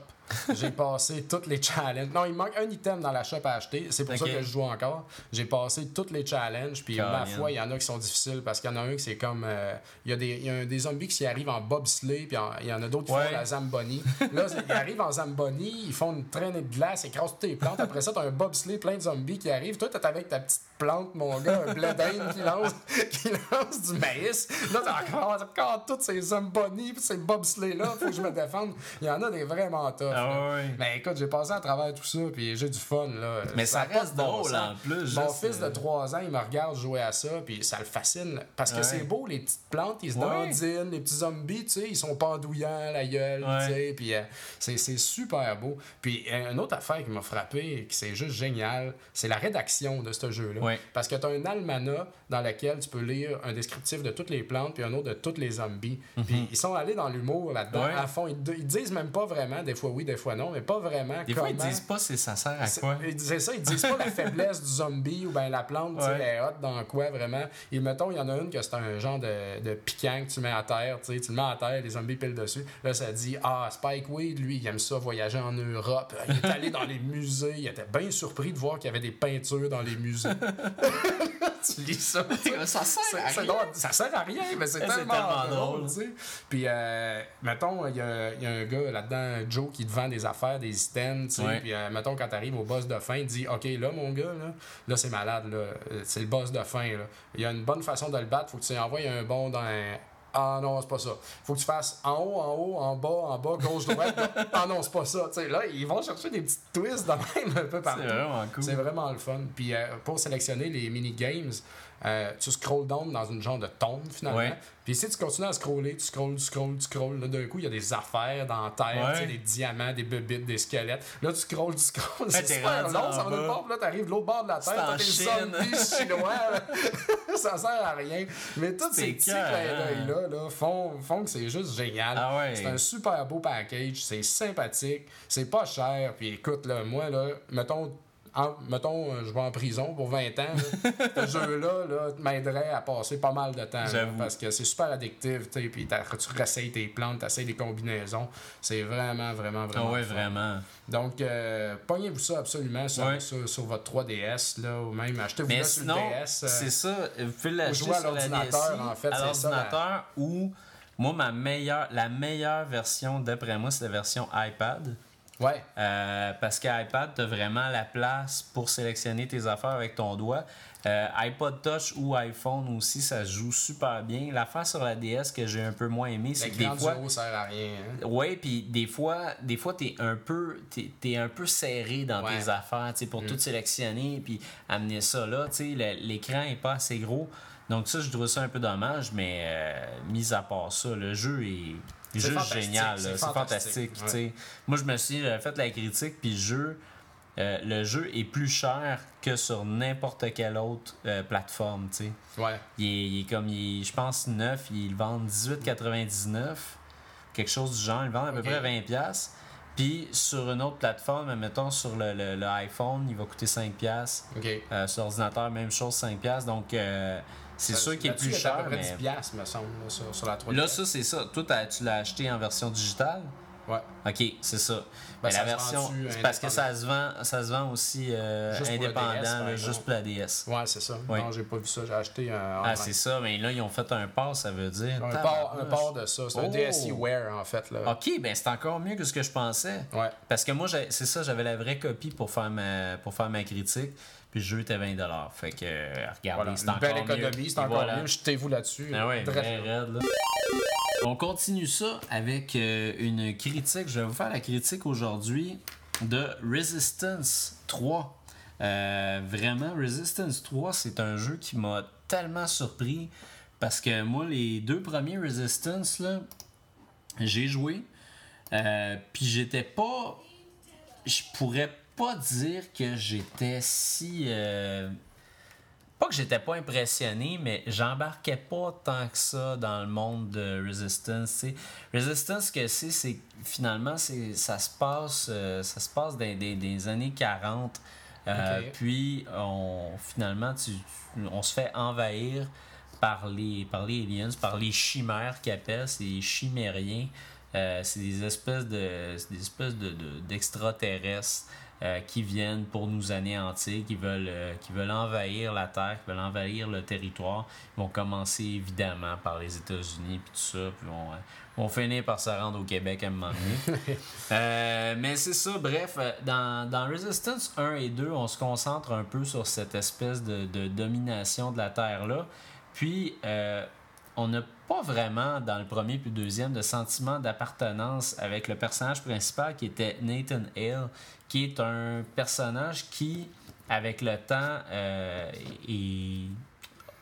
J'ai passé tous les challenges. Non, il manque un item dans la shop à acheter. C'est pour ça que je joue encore. J'ai passé tous les challenges. Puis, ma foi, il y en a qui sont difficiles parce qu'il y en a un qui c'est comme. euh, il, y a des, il y a des zombies qui arrivent en bobsleigh. Puis il y en a d'autres qui Ouais. font la Zamboni. Là, ils arrivent en Zamboni. Ils font une traînée de glace, écrasent toutes tes plantes. Après ça, t'as un bobsleigh plein de zombies qui arrivent. Toi, t'es avec ta petite plante, mon gars, un blé d'Inde qui lance, qui lance du maïs. Là, t'as encore, encore toutes ces Zamboni puis ces bobsleighs-là. Faut que je me défende. Il y en a des vraiment tough. Ah ouais. Mais écoute, j'ai passé à travers tout ça, puis j'ai du fun, là. Mais ça reste bon drôle sens. en plus. Mon juste, fils de euh, 3 ans, il me regarde jouer à ça, puis ça le fascine. Parce que Ouais. c'est beau, les petites plantes, ils se Ouais. dandinent, les petits zombies, tu sais, ils sont pendouillants, la gueule, Ouais. tu sais, puis euh, c'est c'est super beau. Puis euh, une autre affaire qui m'a frappé, et qui c'est juste génial, c'est la rédaction de ce jeu-là. Ouais. Parce que tu as un almanach dans lequel tu peux lire un descriptif de toutes les plantes, puis un autre de tous les zombies. Puis ils sont allés dans l'humour là-dedans, Mhm. Ouais. à fond. Ils, ils disent même pas vraiment, des fois oui, des fois non, mais pas vraiment Des fois, ils comment- disent pas si ça sert à quoi. c'est ça, ils disent pas la faiblesse du zombie ou ben la plante, Ouais. elle est hot dans quoi vraiment. Et mettons, il y en a une que c'est un genre de, de piquant que tu mets à terre, tu le mets à terre, les zombies pilent dessus. Là, ça dit Ah, Spike Weed, lui, il aime ça voyager en Europe. Il est allé dans les musées, il était bien surpris de voir qu'il y avait des peintures dans les musées. tu lis ça, ça sert c'est drôle. ça sert à rien, mais c'est Eh, tellement, tellement drôle. Puis, euh, mettons, il y a, il y a un gars là-dedans, Joe, qui te vend des affaires, des items. Ouais. Puis, euh, mettons, quand t'arrives au boss de fin, il dit Ok, là, mon gars, là, là c'est malade, là. Euh, C'est le boss de fin. Il y a une bonne façon de le battre, faut que tu envoies un bon dans un- Ah non, c'est pas ça. Faut que tu fasses en haut, en haut, en bas, en bas, gauche, droite. ah non, c'est pas ça. Là, ils vont chercher des petites twists de même un peu partout. C'est vraiment cool. C'est vraiment le fun. Puis euh, pour sélectionner les mini-games, euh, tu scrolls down dans une genre de tombe finalement. Ouais. Puis si tu continues à scroller, tu scrolls, tu scrolls, tu scrolls, là d'un coup, il y a des affaires dans la terre, Ouais. tu sais, des diamants, des bébites, des squelettes. Là, tu scrolls, tu scrolls. Ouais, c'est super long, ça va nulle part. Puis là, t'arrives de l'autre bord de la terre, t'as Chine. zombies chinois. ça sert à rien. Mais tous ces petits clins d'œil-là là, font, font que c'est juste génial. Ah ouais. C'est un super beau package, c'est sympathique, c'est pas cher. Puis écoute, là, moi, là, mettons, en- mettons, euh, je vais en prison pour 20 ans. là. ce jeu-là là, m'aiderait à passer pas mal de temps. là, parce que c'est super addictif. tu Puis tu réessayes tes plantes, tu essayes des combinaisons. C'est vraiment, vraiment, Ah vraiment. ouais, fun. vraiment. Donc, euh, pognez-vous ça absolument sur, Ouais. sur, sur votre 3DS, là, ou même achetez-vous sur le DS. euh, c'est ça. Vous pouvez l'acheter jouer à la l'ordinateur, en fait, à c'est ça, l'ordinateur ou moi ma meilleure la meilleure version d'après moi c'est la version iPad. Ouais. Euh, parce qu'iPad, tu as vraiment la place pour sélectionner tes affaires avec ton doigt. Euh, iPod Touch ou iPhone aussi, ça se joue super bien. L'affaire sur la DS que j'ai un peu moins aimé, c'est que des du fois. haut sert à rien. hein. Ouais, puis des fois, des fois t'es un peu t'es un peu serré dans Ouais. tes affaires, pour tout sélectionner puis amener ça là, l'écran est pas assez gros. Donc ça, je trouve ça un peu dommage, mais euh, mis à part ça, le jeu est C'est juste génial, c'est fantastique. Moi, je me suis fait la critique, puis le jeu, euh, le jeu est plus cher que sur n'importe quelle autre euh, plateforme. Ouais. Il est, il est comme, il est, je pense, neuf. Ils le vendent 18,99. Quelque chose du genre. Ils le vendent à peu près 20$. Puis sur une autre plateforme, mettons sur le, le- le iPhone, il va coûter 5$. OK. Euh, sur ordinateur, même chose, 5$. Donc c'est sûr qu'il est plus est à cher. peu près Mais... 10 piastres, me semble, là, sur, sur la 3 Là, ça, c'est ça. Toi, tu l'as acheté en version digitale? Ouais. Ok, c'est ça. Ben, Mais ça la version. c'est parce que ça se vend, ça se vend aussi euh, Juste pour le indépendant, DS, là, juste pour la DS. Ouais, c'est ça. Ouais. Non, j'ai pas vu ça. J'ai acheté un. Ah, c'est ça, mais là, ils ont fait un pass, ça veut dire. un port, un port de ça. C'est un Oh! DSi Wear, en fait. Là. Ok, ben c'est encore mieux que ce que je pensais. Ouais. Parce que moi, c'est ça, j'avais la vraie copie pour faire ma, pour faire ma critique. Puis le jeu était 20$. Fait que, euh, regardez, Voilà. c'est encore belle économie, c'est encore voilà. mieux. Jetez-vous là-dessus. Ah ouais, Très- raide, là. On continue ça avec euh, une critique. Je vais vous faire la critique aujourd'hui de Resistance 3. Euh, vraiment, Resistance 3, c'est un jeu qui m'a tellement surpris parce que moi, les deux premiers Resistance, là, j'ai joué. Euh, Puis j'étais pas. Je pourrais pas dire que j'étais si. euh, pas que j'étais pas impressionné, mais j'embarquais pas tant que ça dans le monde de Resistance. t'sais. Resistance, ce que c'est, c'est finalement, c'est, ça se passe, euh, ça se passe dans des, des années 40. Euh. Puis, on, finalement, tu, on se fait envahir par les, par les aliens, par les chimères qu'ils appellent, c'est les chimériens. Euh, c'est des espèces de c'est des espèces de, de- d'extraterrestres euh, qui viennent pour nous anéantir, qui veulent, euh, qui veulent envahir la Terre, qui veulent envahir le territoire. Ils vont commencer évidemment par les États-Unis puis tout ça, puis vont, euh, vont finir par se rendre au Québec à un moment donné. Euh, mais c'est ça, bref, dans, dans Resistance 1 et 2, on se concentre un peu sur cette espèce de, de domination de la Terre-là. Puis, on n'a pas vraiment, dans le premier puis le deuxième, de sentiment d'appartenance avec le personnage principal qui était Nathan Hale, qui est un personnage qui, avec le temps, euh, est-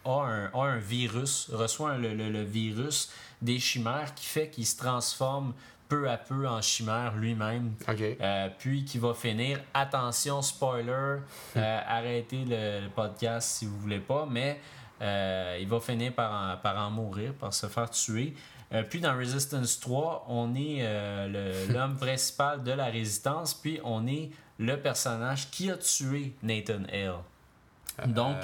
a, un, a un virus, reçoit un- le, le- le virus des chimères qui fait qu'il se transforme peu à peu en chimère lui-même. Ok. Euh, puis qui va finir, attention, spoiler, euh, arrêtez le, le podcast si vous voulez pas, mais euh, il va finir par en, par en mourir, par se faire tuer. Euh, puis dans Resistance 3, on est euh, l'homme principal de la résistance, puis on est le personnage qui a tué Nathan Hale. Donc,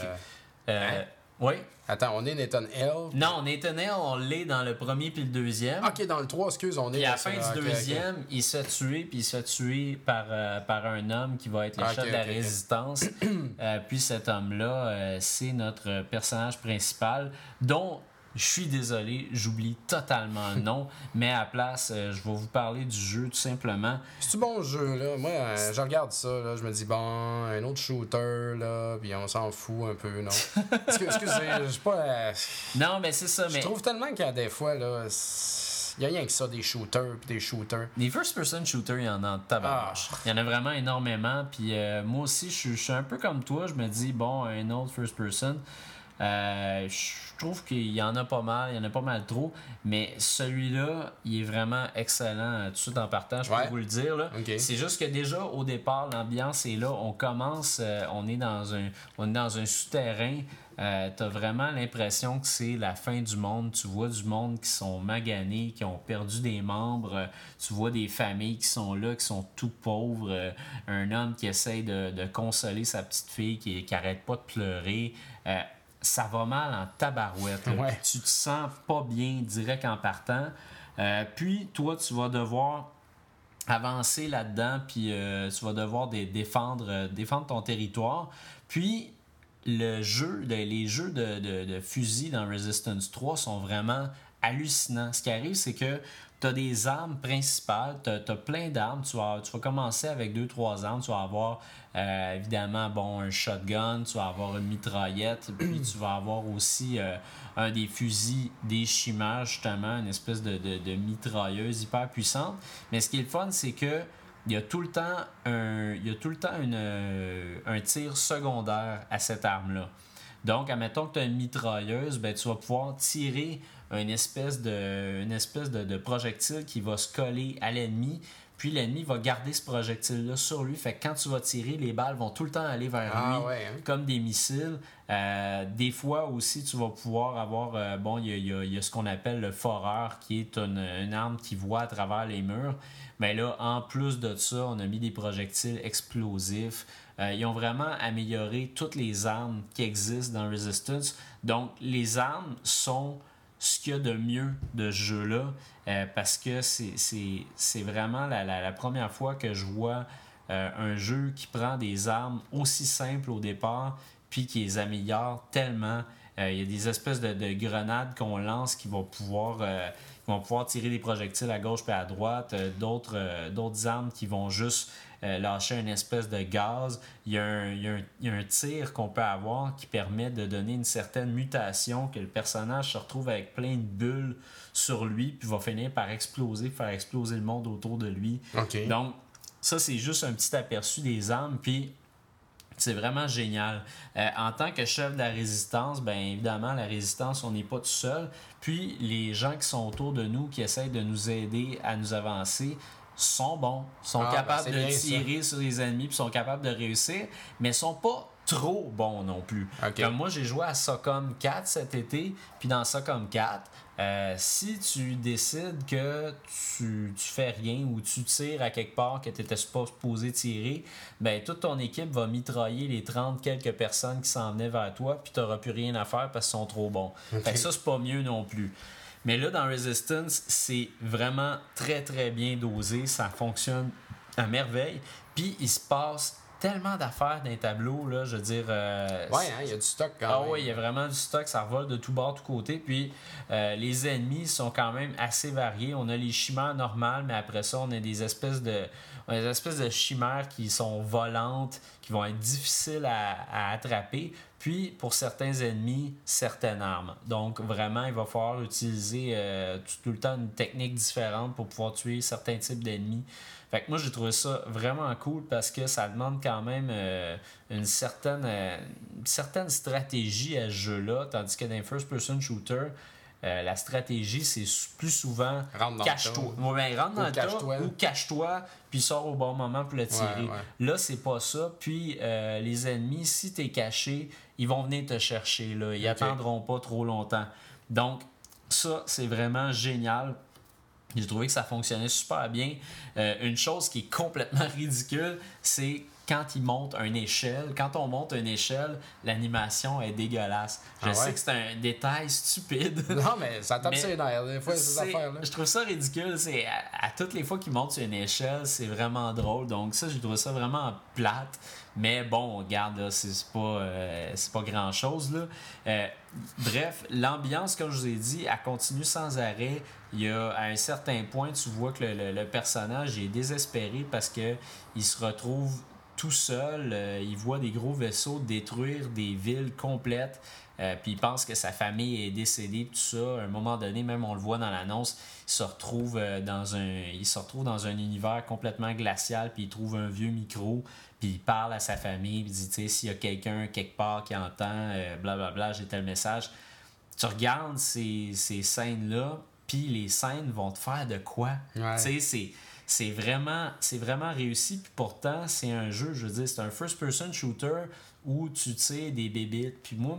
hein? oui. Attends, on est Nathan Hale? Non, Nathan Hale, on l'est dans le premier puis le deuxième. Ok, dans le 3, excuse, on est. Puis à la fin du deuxième, il se fait tuer, puis il se fait tuer par, euh, par un homme qui va être le Ah, chef de la résistance. Euh, puis cet homme-là, euh, c'est notre personnage principal, dont je suis désolé, j'oublie totalement le nom, mais à la place, euh, je vais vous parler du jeu tout simplement. C'est-tu bon jeu, là? Moi, euh, je regarde ça, là, je me dis, bon, un autre shooter, là, puis on s'en fout un peu, non? Excuse- Excusez, je suis pas. euh, Non, mais c'est ça, Je mais trouve tellement qu'il y a des fois, là, il y a rien que ça, des shooters, puis des shooters. les first-person shooters, il y en a en. Ah. Il y en a vraiment énormément, puis euh, moi aussi, je suis- je suis un peu comme toi, je me dis, bon, un autre first-person. Euh, je trouve qu'il y en a pas mal, il y en a pas mal trop, mais celui-là, il est vraiment excellent euh, tout de suite en partant, je Ouais. peux vous le dire. Là. C'est juste que déjà au départ, l'ambiance est là, on commence, euh, on est dans un, on est dans un souterrain, euh, t'as vraiment l'impression que c'est la fin du monde. Tu vois du monde qui sont maganés, qui ont perdu des membres. euh, tu vois des familles qui sont là, qui sont tout pauvres. euh, un homme qui essaye de, de consoler sa petite fille, qui, qui arrête pas de pleurer. Ça va mal en tabarouette. Ouais. Tu te sens pas bien direct en partant. Euh, puis toi, tu vas devoir avancer là-dedans, puis euh, tu vas devoir dé- défendre, euh, défendre ton territoire. Puis le jeu, de- les jeux de, de, de fusil dans Resistance 3 sont vraiment hallucinants. Ce qui arrive, c'est que tu as des armes principales, tu as, plein d'armes. Tu vas, tu vas commencer avec deux, trois armes. Tu vas avoir euh, évidemment bon, un shotgun, tu vas avoir une mitraillette, puis tu vas avoir aussi euh, un des fusils des chimères, justement, une espèce de, de, de mitrailleuse hyper puissante. Mais ce qui est le fun, c'est que il y a tout le temps un, il y a tout le temps une, euh, un tir secondaire à cette arme-là. Donc, admettons que tu as une mitrailleuse, ben, tu vas pouvoir tirer une espèce de, une espèce de, de projectile qui va se coller à l'ennemi. Puis l'ennemi va garder ce projectile-là sur lui. Fait que quand tu vas tirer, les balles vont tout le temps aller vers Ah lui ouais, hein? comme des missiles. Euh, des fois aussi, tu vas pouvoir avoir, euh, bon, il y a, il y a- il y a ce qu'on appelle le foreur, qui est une, une arme qui voit à travers les murs. Mais là, en plus de ça, on a mis des projectiles explosifs. Euh, ils ont vraiment amélioré toutes les armes qui existent dans Resistance. Donc, les armes sont ce qu'il y a de mieux de ce jeu-là euh, parce que c'est- vraiment la, première fois que je vois euh, un jeu qui prend des armes aussi simples au départ puis qui les améliore tellement. Euh, Il y a des espèces de, de grenades qu'on lance qui vont pouvoir tirer des projectiles à gauche et à droite, d'autres armes qui vont juste euh, lâcher une espèce de gaz. Il y a un, il y a un- il y a un tir qu'on peut avoir qui permet de donner une certaine mutation, que le personnage se retrouve avec plein de bulles sur lui, puis va finir par exploser, faire exploser le monde autour de lui. Donc, ça, c'est juste un petit aperçu des armes, puis c'est vraiment génial. Euh, en tant que chef de la résistance, bien évidemment, la résistance, on n'est pas tout seul. Puis les gens qui sont autour de nous, qui essayent de nous aider à nous avancer, sont bons, sont Ah, ben, capables de ça. tirer sur les ennemis, puis sont capables de réussir, mais sont pas trop bon non plus. Comme moi, j'ai joué à Socom 4 cet été, puis dans Socom 4, euh, si tu décides que tu, tu fais rien ou tu tires à quelque part que tu n'étais pas supposé tirer, ben toute ton équipe va mitrailler les 30 quelques personnes qui s'en venaient vers toi, puis tu n'auras plus rien à faire parce qu'ils sont trop bons. Fait que ça, c'est pas mieux non plus. Mais là, dans Resistance, c'est vraiment très très bien dosé, ça fonctionne à merveille, puis il se passe tellement d'affaires dans les tableaux, là, je veux dire... euh, Ouais, hein, il y a du stock quand ah même. oui, il y a vraiment du stock, ça revole de tout bord, tout côté. Puis euh, les ennemis sont quand même assez variés. On a les chimères normales, mais après ça, on a des espèces de, on a des espèces de chimères qui sont volantes, qui vont être difficiles à, à attraper. Puis pour certains ennemis, certaines armes. Donc vraiment, il va falloir utiliser euh, tout, le temps une technique différente pour pouvoir tuer certains types d'ennemis. Fait que moi, j'ai trouvé ça vraiment cool parce que ça demande quand même euh, une, certaine, euh, certaine stratégie à ce jeu-là. Tandis que dans les first-person shooter, euh, la stratégie, c'est plus souvent cache-toi. Ouais, ben, rentre dans le tas cache-toi. ou cache-toi, puis sors au bon moment pour le tirer. Ouais, ouais. Là, c'est pas ça. Puis euh, les ennemis, si t'es caché, ils vont venir te chercher. Là. Ils Ok. attendront pas trop longtemps. Donc, ça, c'est vraiment génial. J'ai trouvé que ça fonctionnait super bien. Euh, une chose qui est complètement ridicule, c'est quand ils montent une échelle. Quand on monte une échelle, l'animation est dégueulasse. Je Ah ouais? sais que c'est un détail stupide. Non, mais ça tape Mais ses nerfs, des fois, ces affaires-là. Je trouve ça ridicule. C'est à, à toutes les fois qu'ils montent sur une échelle, c'est vraiment drôle. Donc ça, j'ai trouvé ça vraiment plate. Mais bon, regarde, là, c'est pas, euh, c'est pas grand chose. Là. Euh, bref, l'ambiance, comme je vous ai dit, elle continue sans arrêt. Il y a à un certain point, tu vois que le, le- le personnage est désespéré parce que il se retrouve tout seul. euh, il voit des gros vaisseaux détruire des villes complètes. Euh, puis il pense que sa famille est décédée, tout ça. À un moment donné, même on le voit dans l'annonce, il se retrouve euh, dans un, il se retrouve dans un univers complètement glacial, puis il trouve un vieux micro, puis il parle à sa famille, puis il dit, tu sais, s'il y a quelqu'un quelque part qui entend, blablabla, j'ai tel message. Tu regardes ces, ces scènes-là, puis les scènes vont te faire de quoi? Ouais. Tu sais, c'est c'est vraiment c'est vraiment réussi puis pourtant c'est un jeu je veux dire c'est un first person shooter où tu tires des bébites puis moi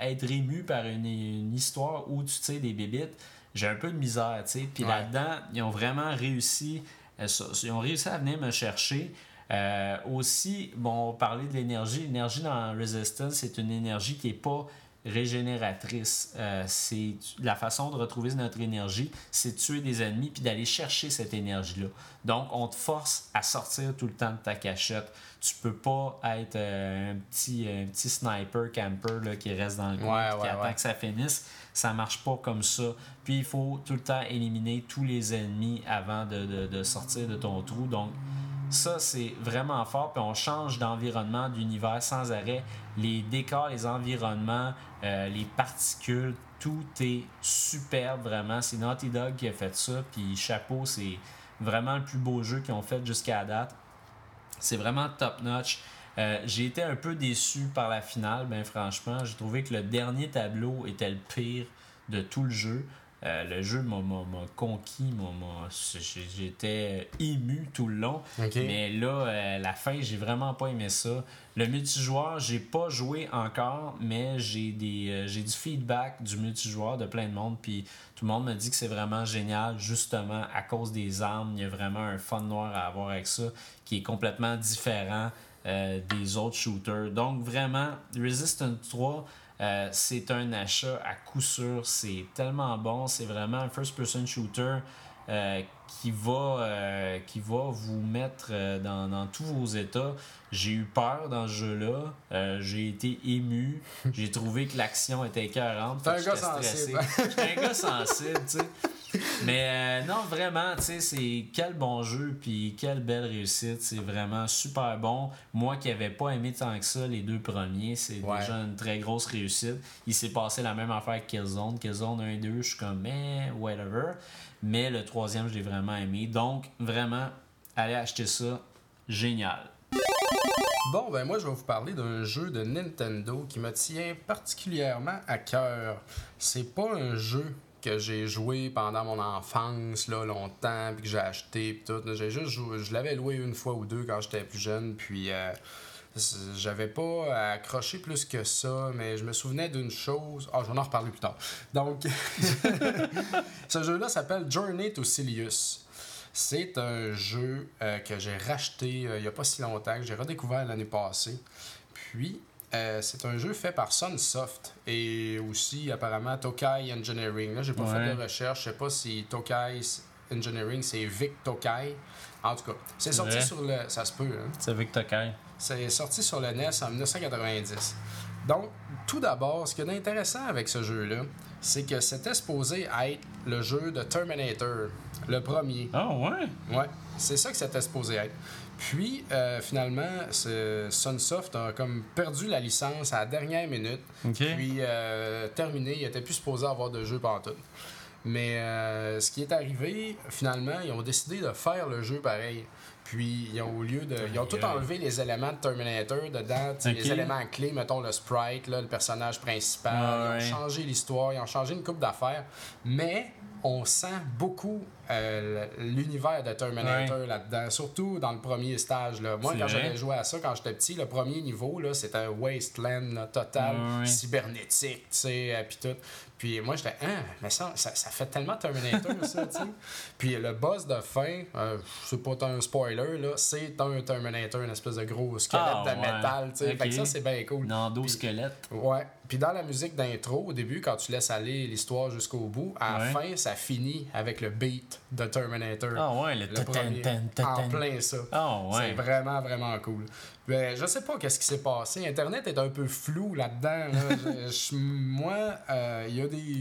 être ému par une, une histoire où tu tires des bébites j'ai un peu de misère tu sais puis Ouais. là-dedans ils ont vraiment réussi euh, ça- ils ont réussi à venir me chercher Euh, aussi, bon, on parlait de l'énergie. L'énergie dans Resistance, c'est une énergie qui n'est pas régénératrice. Euh, c'est la façon de retrouver notre énergie, c'est de tuer des ennemis puis d'aller chercher cette énergie-là. Donc, on te force à sortir tout le temps de ta cachette. Tu peux pas être euh, un petit, un petit sniper camper là, qui reste dans le coin Ouais, qui attend ouais. que ça finisse. Ça marche pas comme ça. Puis il faut tout le temps éliminer tous les ennemis avant de, de- de sortir de ton trou. Donc, ça, c'est vraiment fort. Puis on change d'environnement, d'univers sans arrêt. Les décors, les environnements, euh, les particules, tout est superbe, vraiment. C'est Naughty Dog qui a fait ça. Puis chapeau, c'est vraiment le plus beau jeu qu'ils ont fait jusqu'à date. C'est vraiment top notch. Euh, j'ai été un peu déçu par la finale, ben franchement. J'ai trouvé que le dernier tableau était le pire de tout le jeu. Euh, le jeu m'a conquis, j'étais ému tout le long. Mais là, euh, la fin, j'ai vraiment pas aimé ça. Le multijoueur, j'ai pas joué encore, mais j'ai des euh, j'ai du feedback du multijoueur de plein de monde. Puis tout le monde me dit que c'est vraiment génial, justement à cause des armes. Il y a vraiment un fun noir à avoir avec ça, qui est complètement différent euh, des autres shooters. Donc vraiment, Resistance 3. Euh, c'est un achat à coup sûr, c'est tellement bon, c'est vraiment un first-person shooter euh, qui, va, euh, qui va vous mettre dans, dans tous vos états. J'ai eu peur dans ce jeu-là, j'ai été ému, j'ai trouvé que l'action était écœurante. T'es un gars stressé. sensible. J'étais un gars sensible, tu sais. Mais euh, non, vraiment, tu sais, c'est quel bon jeu, puis quelle belle réussite. C'est vraiment super bon. Moi qui n'avais pas aimé tant que ça les deux premiers, c'est Ouais. déjà une très grosse réussite. Il s'est passé la même affaire avec Killzone. Killzone 1 et 2, je suis comme, mais whatever. Mais le troisième, je l'ai vraiment aimé. Donc, vraiment, allez acheter ça. Génial. Bon, ben moi, je vais vous parler d'un jeu de Nintendo qui me tient particulièrement à cœur. C'est pas un jeu que j'ai joué pendant mon enfance, là, longtemps, puis que j'ai acheté, puis tout. J'ai juste je l'avais loué une fois ou deux quand j'étais plus jeune, puis euh, J'avais pas accroché plus que ça, mais je me souvenais d'une chose. Ah, je vais en reparler plus tard. Donc, ce jeu-là s'appelle Journey to Silius. C'est un jeu euh, que j'ai racheté euh, il n'y a pas si longtemps, que j'ai redécouvert l'année passée. Puis, euh, c'est un jeu fait par Sunsoft et aussi apparemment Tokai Engineering. Là, j'ai pas fait de recherche. Je sais pas si Tokai Engineering, c'est Vic Tokai. En tout cas, c'est sorti sur le. Ça se peut, hein? C'est Vic Tokai. C'est sorti sur le NES en 1990. Donc, tout d'abord, ce qui est intéressant avec ce jeu-là, c'est que c'était supposé être le jeu de Terminator, le premier. Ah ouais? Ouais, c'est ça que c'était supposé être. Puis, euh, finalement, Sunsoft a comme perdu la licence à la dernière minute. Puis, euh, terminé, il était plus supposé avoir de jeu partout. Mais euh, ce qui est arrivé, finalement, ils ont décidé de faire le jeu pareil. Puis, ils ont, au lieu de. Ils ont tout enlevé les éléments de Terminator dedans, les éléments clés, mettons le sprite, là, le personnage principal. ils ont changé l'histoire, ils ont changé une coupe d'affaires. Mais on sent beaucoup euh, l'univers de Terminator là-dedans, surtout dans le premier stage. Là. Moi, quand j'avais joué à ça quand j'étais petit, le premier niveau, c'était un wasteland total, cybernétique, tu sais, euh, puis tout. Puis moi, j'étais, ah, mais ça, ça, fait tellement Terminator, ça, tu sais. Puis le boss de fin, euh, c'est pas un spoiler, là, c'est un Terminator, une espèce de gros squelette ah, de métal, tu sais. Fait que ça, c'est bien cool. Nando squelette. Ouais. Puis dans la musique d'intro, au début, quand tu laisses aller l'histoire jusqu'au bout, à la fin, ça finit avec le beat de Terminator. Ah ouais, le, le En plein ça. Ah ouais. C'est vraiment, vraiment cool. Ben, je sais pas qu'est-ce qui s'est passé. Internet est un peu flou là-dedans. moi, euh, il y a des.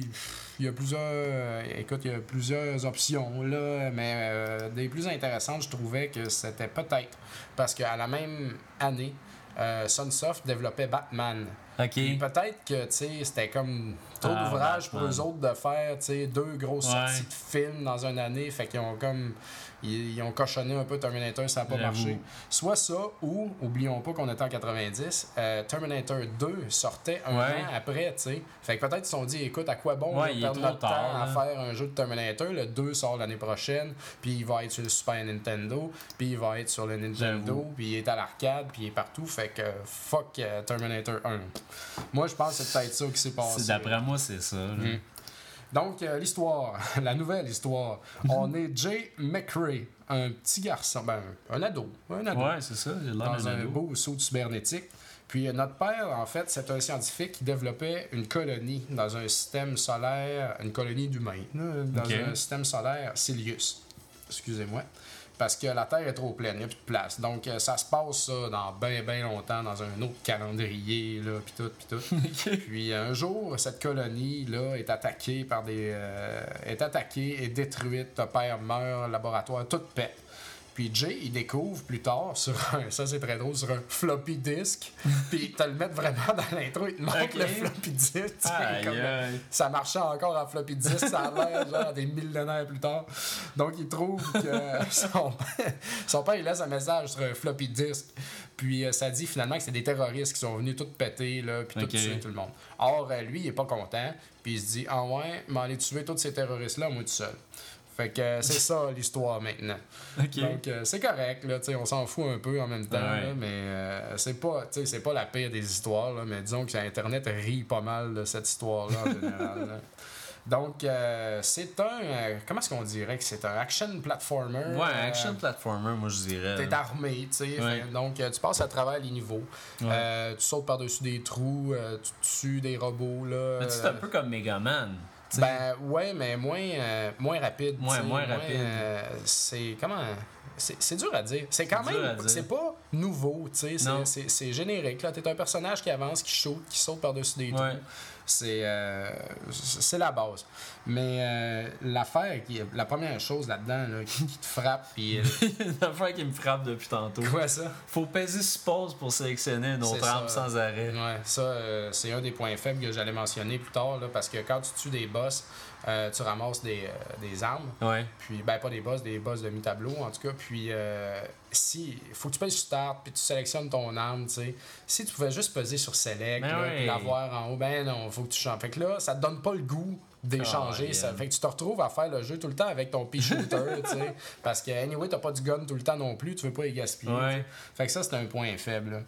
Il y a plusieurs. Euh, écoute, il y a plusieurs options, là, mais euh, des plus intéressantes, je trouvais que c'était peut-être parce qu'à la même année, Sunsoft développait Batman. Peut-être que c'était comme trop ah, d'ouvrage pour eux autres de faire deux grosses sorties de films dans une année. Fait qu'ils ont comme ils, ont cochonné un peu Terminator, ça n'a pas marché. Soit ça, ou, oublions pas qu'on était en 90, euh, Terminator 2 sortait un an après, tu sais. Fait que peut-être ils se sont dit, écoute, à quoi bon on perdre notre temps à faire un jeu de Terminator? Le 2 sort l'année prochaine, puis il va être sur le Super Nintendo, puis il va être sur le Nintendo, puis il est à l'arcade, puis il est partout. Fait que fuck euh, Terminator 1. Moi, je pense que c'est peut-être ça qui s'est passé. D'après moi, c'est ça. Hmm. Donc, euh, l'histoire, la nouvelle histoire. On est Jay McRae, un petit garçon, ben, un ado. Un ado. Ouais, c'est ça, Dans un beau saut cybernétique. Puis euh, notre père, en fait, c'est un scientifique qui développait une colonie dans un système solaire, une colonie d'humains, dans un système solaire Silius. Excusez-moi parce que la Terre est trop pleine, il n'y a plus de place. Donc, euh, ça se passe ça dans bien, bien longtemps, dans un autre calendrier, là, puis tout, puis tout. puis un jour, cette colonie-là est attaquée par des... Euh, est attaquée et détruite, père meurt, laboratoire, tout pète. Puis Jay, il découvre plus tard sur un, ça c'est très drôle, sur un floppy disk. puis te le mettre vraiment dans l'intro, il te montre le floppy disk. ça marchait encore en floppy disk, ça a l'air genre des millénaires plus tard. Donc il trouve que son, son père, il laisse un message sur un floppy disk. Puis euh, ça dit finalement que c'est des terroristes qui sont venus tout péter, là, puis tout tuer tout le monde. Or, euh, lui, il est pas content, puis il se dit Ah ouais, mais aller tuer tous ces terroristes-là, moi tout seul. Fait que euh, c'est ça l'histoire maintenant. Donc euh, c'est correct, là, on s'en fout un peu en même temps, mais euh, c'est pas, c'est pas la pire des histoires, là, mais disons que Internet rit pas mal de cette histoire-là en général. Donc, c'est un. comment est-ce qu'on dirait que c'est un action platformer? Ouais, action platformer, moi je dirais. T'es armé, tu sais. Donc, tu passes à travers les niveaux. tu sautes par-dessus des trous, tu tues des robots. Là, mais c'est un peu comme Ben ouais, mais moins, euh, moins rapide. Moins, moins rapide. Euh, c'est comment. C'est dur à dire. C'est quand même. C'est pas nouveau, tu sais. C'est générique. Là, t'es un personnage qui avance, qui saute, qui saute par-dessus des trous. C'est euh, c'est la base. Mais euh, l'affaire, qui, la première chose là-dedans qui, te frappe. Puis, l'affaire qui me frappe depuis tantôt. Quoi ça? Faut peser suppose pour sélectionner une autre arme sans arrêt. Ouais, ça, euh, c'est un des points faibles que j'allais mentionner plus tard. Là, parce que quand tu tues des boss, euh, tu ramasses des, euh, des armes. Ouais. Puis, ben, pas des boss, des boss de mi-tableau, en tout cas. Puis, euh, si, faut que tu pèses sur start, puis tu sélectionnes ton arme, tu sais. Si tu pouvais juste peser sur select, ben puis l'avoir en haut, ben non, faut que tu changes. Fait que là, ça te donne pas le goût d'échanger. Oh, ça fait que tu te retrouves à faire le jeu tout le temps avec ton pea-shooter, tu sais. Parce que, anyway, t'as pas du gun tout le temps non plus, tu veux pas les gaspiller. Ouais. Fait que ça, c'est un point faible. là.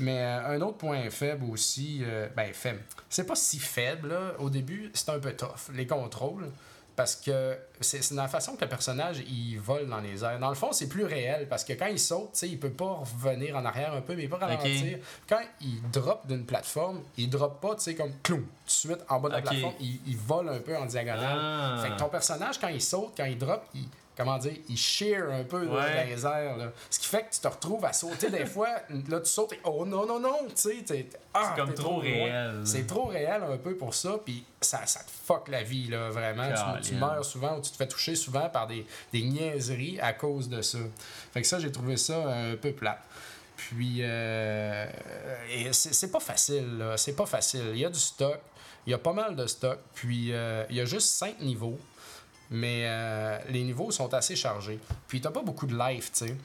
Mais euh, un autre point faible aussi, euh, ben faible. C'est pas si faible, là. Au début, c'est un peu tough, les contrôles. Parce que c'est la façon que le personnage il vole dans les airs. Dans le fond, c'est plus réel parce que quand il saute, tu sais, il peut pas revenir en arrière un peu, mais il peut ralentir. Quand il drop d'une plateforme, il drop pas, tu sais, comme cloum, tout de suite en bas de la plateforme, il, il vole un peu en diagonale. Ah. Fait que ton personnage, quand il saute, quand il drop, il, comment dire, il shear un peu là, Ouais. dans les airs. là. Ce qui fait que tu te retrouves à sauter des fois. Là, tu sautes et oh non, non, non, tu sais, ah, C'est comme trop réel. C'est trop réel un peu pour ça, puis ça, ça te fuck la vie, là, vraiment. Tu, meurs souvent ou tu te fais toucher souvent par des, des niaiseries à cause de ça. Fait que ça, j'ai trouvé ça un peu plat. Puis, euh, et c'est pas facile, là. C'est pas facile. Il y a du stock, il y a pas mal de stock, puis euh, il y a juste cinq niveaux, mais euh, les niveaux sont assez chargés. Puis, t'as pas beaucoup de life, tu sais.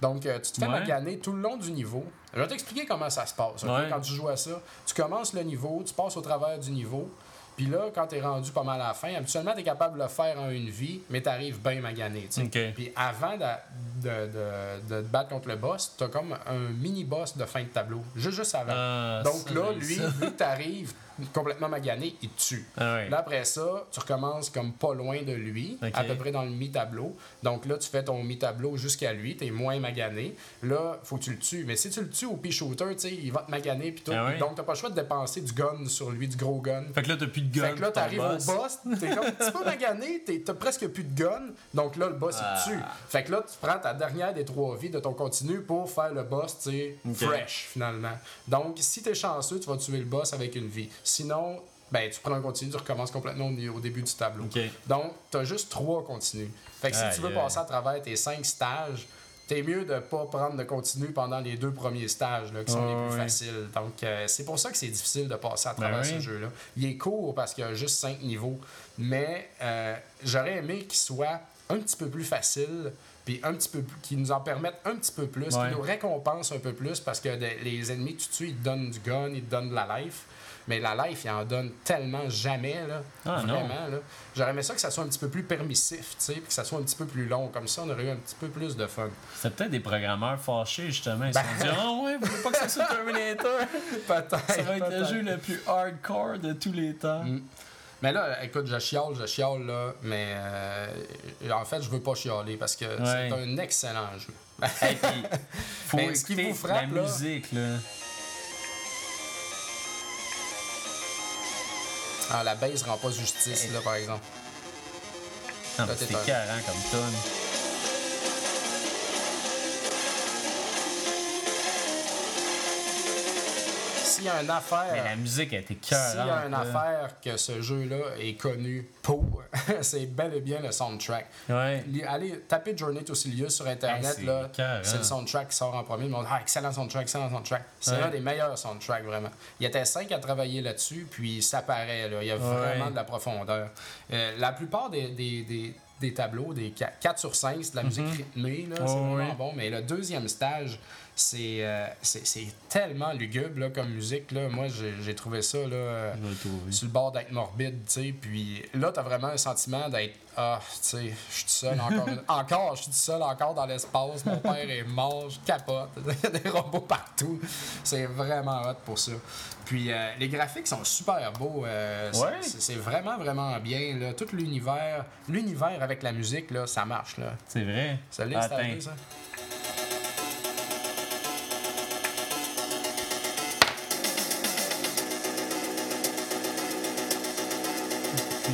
Donc, euh, tu te fais Ouais. maganer tout le long du niveau. Je vais t'expliquer comment ça se passe. ok, Ouais. Quand tu joues à ça, tu commences le niveau, tu passes au travers du niveau. Puis là, quand t'es rendu pas mal à la fin, habituellement, t'es capable de le faire en une vie, mais t'arrives bien magané. tu sais. Ok. Puis avant de, de, de- de te battre contre le boss, t'as comme un mini-boss de fin de tableau. Juste, juste avant. Ah, Donc là, lui, vu que t'arrives complètement magané, il te tue. Ah ouais. Là, après ça, tu recommences comme pas loin de lui, à peu près dans le mi-tableau. Donc là, tu fais ton mi-tableau jusqu'à lui, t'es moins magané. Là, faut que tu le tues. Mais si tu le tues au pea shooter, tu sais, il va te maganer puis tout. Ah ouais? Donc, t'as pas le choix de dépenser du gun sur lui, du gros gun. Fait que là, t'as plus de gun. Fait que là, t'arrives au boss, t'es comme petit peu magané, t'es- t'as presque plus de gun, donc là, le boss, Ah. il te tue. Fait que là, tu prends ta dernière des trois vies de ton continu pour faire le boss, tu sais, Ok. fresh, finalement. Donc, si t'es chanceux, tu vas tuer le boss avec une vie. Sinon, ben, tu prends un continu, tu recommences complètement au, début du tableau. Donc, t'as juste trois continus. Fait que si tu veux passer à travers tes cinq stages, t'es mieux de pas prendre de continu pendant les deux premiers stages, là, qui sont les plus ouais. faciles. Donc, euh, c'est pour ça que c'est difficile de passer à travers Ben ce oui. jeu-là. Il est court parce qu'il y a juste cinq niveaux, mais euh, j'aurais aimé qu'il soit un petit peu plus facile, puis un petit peu plus, qui nous en permette un petit peu plus, Ouais. qui nous récompense un peu plus, parce que de- les ennemis que tu tues, ils te donnent du gun, ils te donnent de la life. Mais la life, il en donne tellement jamais, là. Ah, non. Vraiment, là. J'aurais aimé ça que ça soit un petit peu plus permissif, tu sais, puis que ça soit un petit peu plus long. Comme ça, on aurait eu un petit peu plus de fun. C'est peut-être des programmeurs fâchés, justement. Ils se Ben. sont dit, ah ouais, vous voulez pas que ça soit Terminator? Peut-être. Ça va être le jeu le plus hardcore de tous les temps. Mm. Mais là, écoute, je chiale, je chiale, là, mais euh, en fait, je veux pas chialer parce que c'est un excellent jeu. Et puis, faut Mais ce qui vous frappe, la là- musique, là. Ah, la base rend pas justice, là, par exemple. Non, c'était un- carré comme tonne. S'il y a une affaire... Mais la musique a été S'il y a une affaire que ce jeu-là est connu pour, c'est bel et bien le soundtrack. Ouais. Allez, tapez Journey to Silius sur Internet, Hey, c'est là. écœurant. C'est le soundtrack qui sort en premier. Le monde, ah, excellent soundtrack, excellent soundtrack. C'est Ouais. un des meilleurs soundtracks, vraiment. Il y était cinq à travailler là-dessus, puis ça paraît, là. Il y a vraiment Ouais. de la profondeur. Euh, la plupart des, des, des, des tableaux, des 4 sur 5, c'est de la musique rythmée, là. c'est vraiment bon. Mais le deuxième stage, c'est euh, c'est tellement lugubre, là, comme musique, là. Moi, j'ai trouvé ça, là. euh, le trouver. sur le bord d'être morbide, tu sais. Puis là, t'as vraiment un sentiment d'être Ah, tu sais, je suis tout seul encore. encore, je suis tout seul encore dans l'espace. Mon père est mort, je capote. Il y a des robots partout. C'est vraiment hot pour ça. Puis euh, les graphiques sont super beaux. euh, c'est- Ouais. c'est c'est vraiment, vraiment bien. Là. Tout l'univers, l'univers avec la musique, là, ça marche. Là. C'est vrai. Ça l'est ça?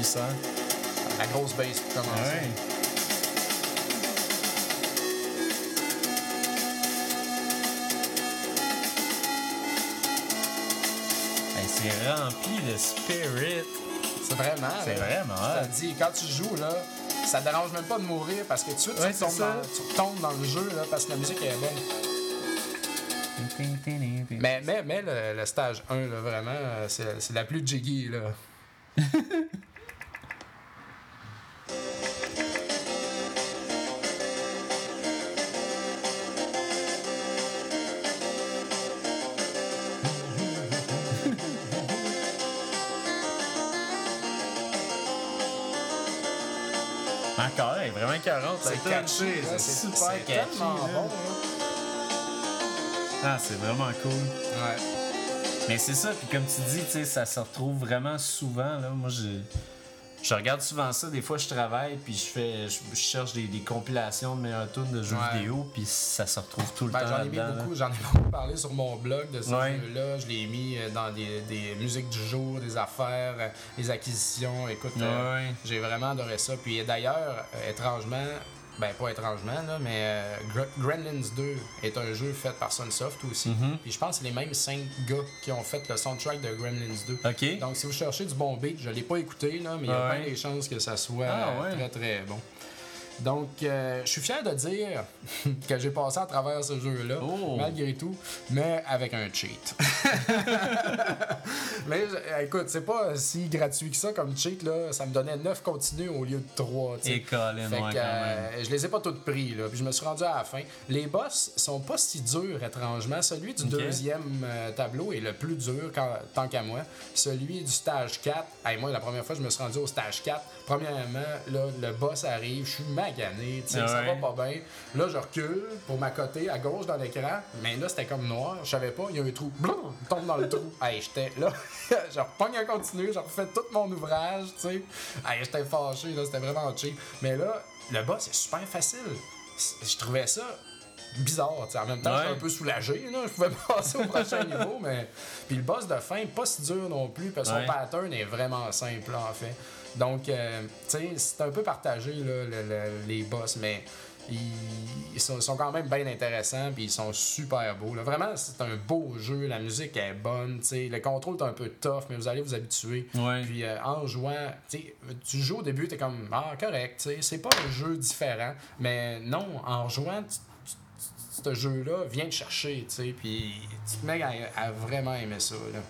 Puissant. La grosse base pour Ah commencer. ouais. Hey, c'est rempli de spirit. C'est vraiment. C'est vraiment Je te hot. le dis, quand tu joues, là, ça te dérange même pas de mourir parce que tout de suite, Ouais, tu, ça. dans, tu retombes dans le jeu là, parce que la musique est bonne. Mais, mais, mais le, le stage 1, là, vraiment, euh, c'est c'est la plus jiggy. Là. C'est catché, là, c'est super c'est catchy. tellement là. bon. là. Ah, c'est vraiment cool. Ouais. Mais c'est ça, puis comme tu dis, tu sais, ça se retrouve vraiment souvent. Là. Moi, je, je regarde souvent ça. Des fois, je travaille, puis je fais, je, je cherche des, des compilations de meilleurs tunes de jeux Ouais. vidéo, puis ça se retrouve tout le Ben, temps j'en ai mis là-dedans. là. beaucoup, j'en ai beaucoup parlé sur mon blog de ces Ouais. jeux-là. Je l'ai mis euh, dans des, des musiques du jour, des affaires, euh, des acquisitions. Écoute, euh, j'ai vraiment adoré ça. Puis d'ailleurs, euh, étrangement, ben pas étrangement, là, mais euh, Gr- Gremlins 2 est un jeu fait par Sunsoft aussi. Mhm. Puis je pense que c'est les mêmes cinq gars qui ont fait le soundtrack de Gremlins 2. Ok. Donc, si vous cherchez du bon beat, je l'ai pas écouté, là, mais il y a bien des chances que ça soit Ah, euh, ouais. très très bon. Donc, euh, je suis fier de dire que j'ai passé à travers ce jeu-là, Oh. malgré tout, mais avec un cheat. mais je- écoute, c'est pas si gratuit que ça comme cheat, là. Ça me donnait 9 continus au lieu de 3. Et Colin, Fait que, quand même. euh, je les ai pas toutes pris, là. Puis je me suis rendu à la fin. Les boss sont pas si durs, étrangement. Celui du deuxième euh, tableau est le plus dur, quand- tant qu'à moi. Celui du stage 4, hey, moi, la première fois, je me suis rendu au stage 4. Premièrement, là, le boss arrive, je suis magané, tu sais, Ah ça va pas bien. Là, je recule pour m'accoter à gauche dans l'écran. Mais là, c'était comme noir. Je savais pas, il y a un trou. Blum, tombe dans le trou. Hey, j'étais là. je repogne un continu, je refais tout mon ouvrage, tu sais. Hey, j'étais fâché, là, c'était vraiment cheap. Mais là, le boss, c'est super facile. Je trouvais ça bizarre, tu sais. En même temps, Ouais. j'étais un peu soulagé, là. Je pouvais passer au prochain niveau, mais... Puis le boss de fin, pas si dur non plus, parce que son pattern est vraiment simple, là, en fait. Donc, euh, tu sais, c'est un peu partagé, là, le- le- les boss, mais ils, sont, quand même bien intéressants, puis ils sont super beaux. là. Vraiment, c'est un beau jeu, la musique est bonne, tu sais. Le contrôle est un peu tough, mais vous allez vous habituer. Ouais. Puis euh, en jouant, tu sais, tu joues au début, t'es comme, ah, correct, tu sais, c'est pas un jeu différent, mais non, en jouant, ce jeu-là vient te chercher, puis tu te mets à, à vraiment aimer ça, là.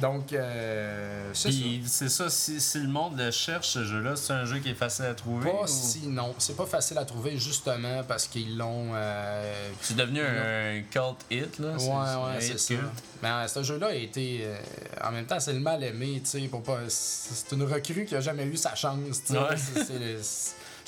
Donc, euh, c'est ça. C'est ça, si, si le monde le cherche, ce jeu-là, c'est un jeu qui est facile à trouver. Pas ou- si non, c'est pas facile à trouver justement parce qu'ils l'ont. euh, C'est devenu un cult hit, là. Ouais, ouais, c'est ça. Mais euh, ce jeu-là a été. euh, en même temps, c'est le mal aimé, tu sais, pour pas. C'est c'est une recrue qui a jamais eu sa chance, tu sais. Ouais.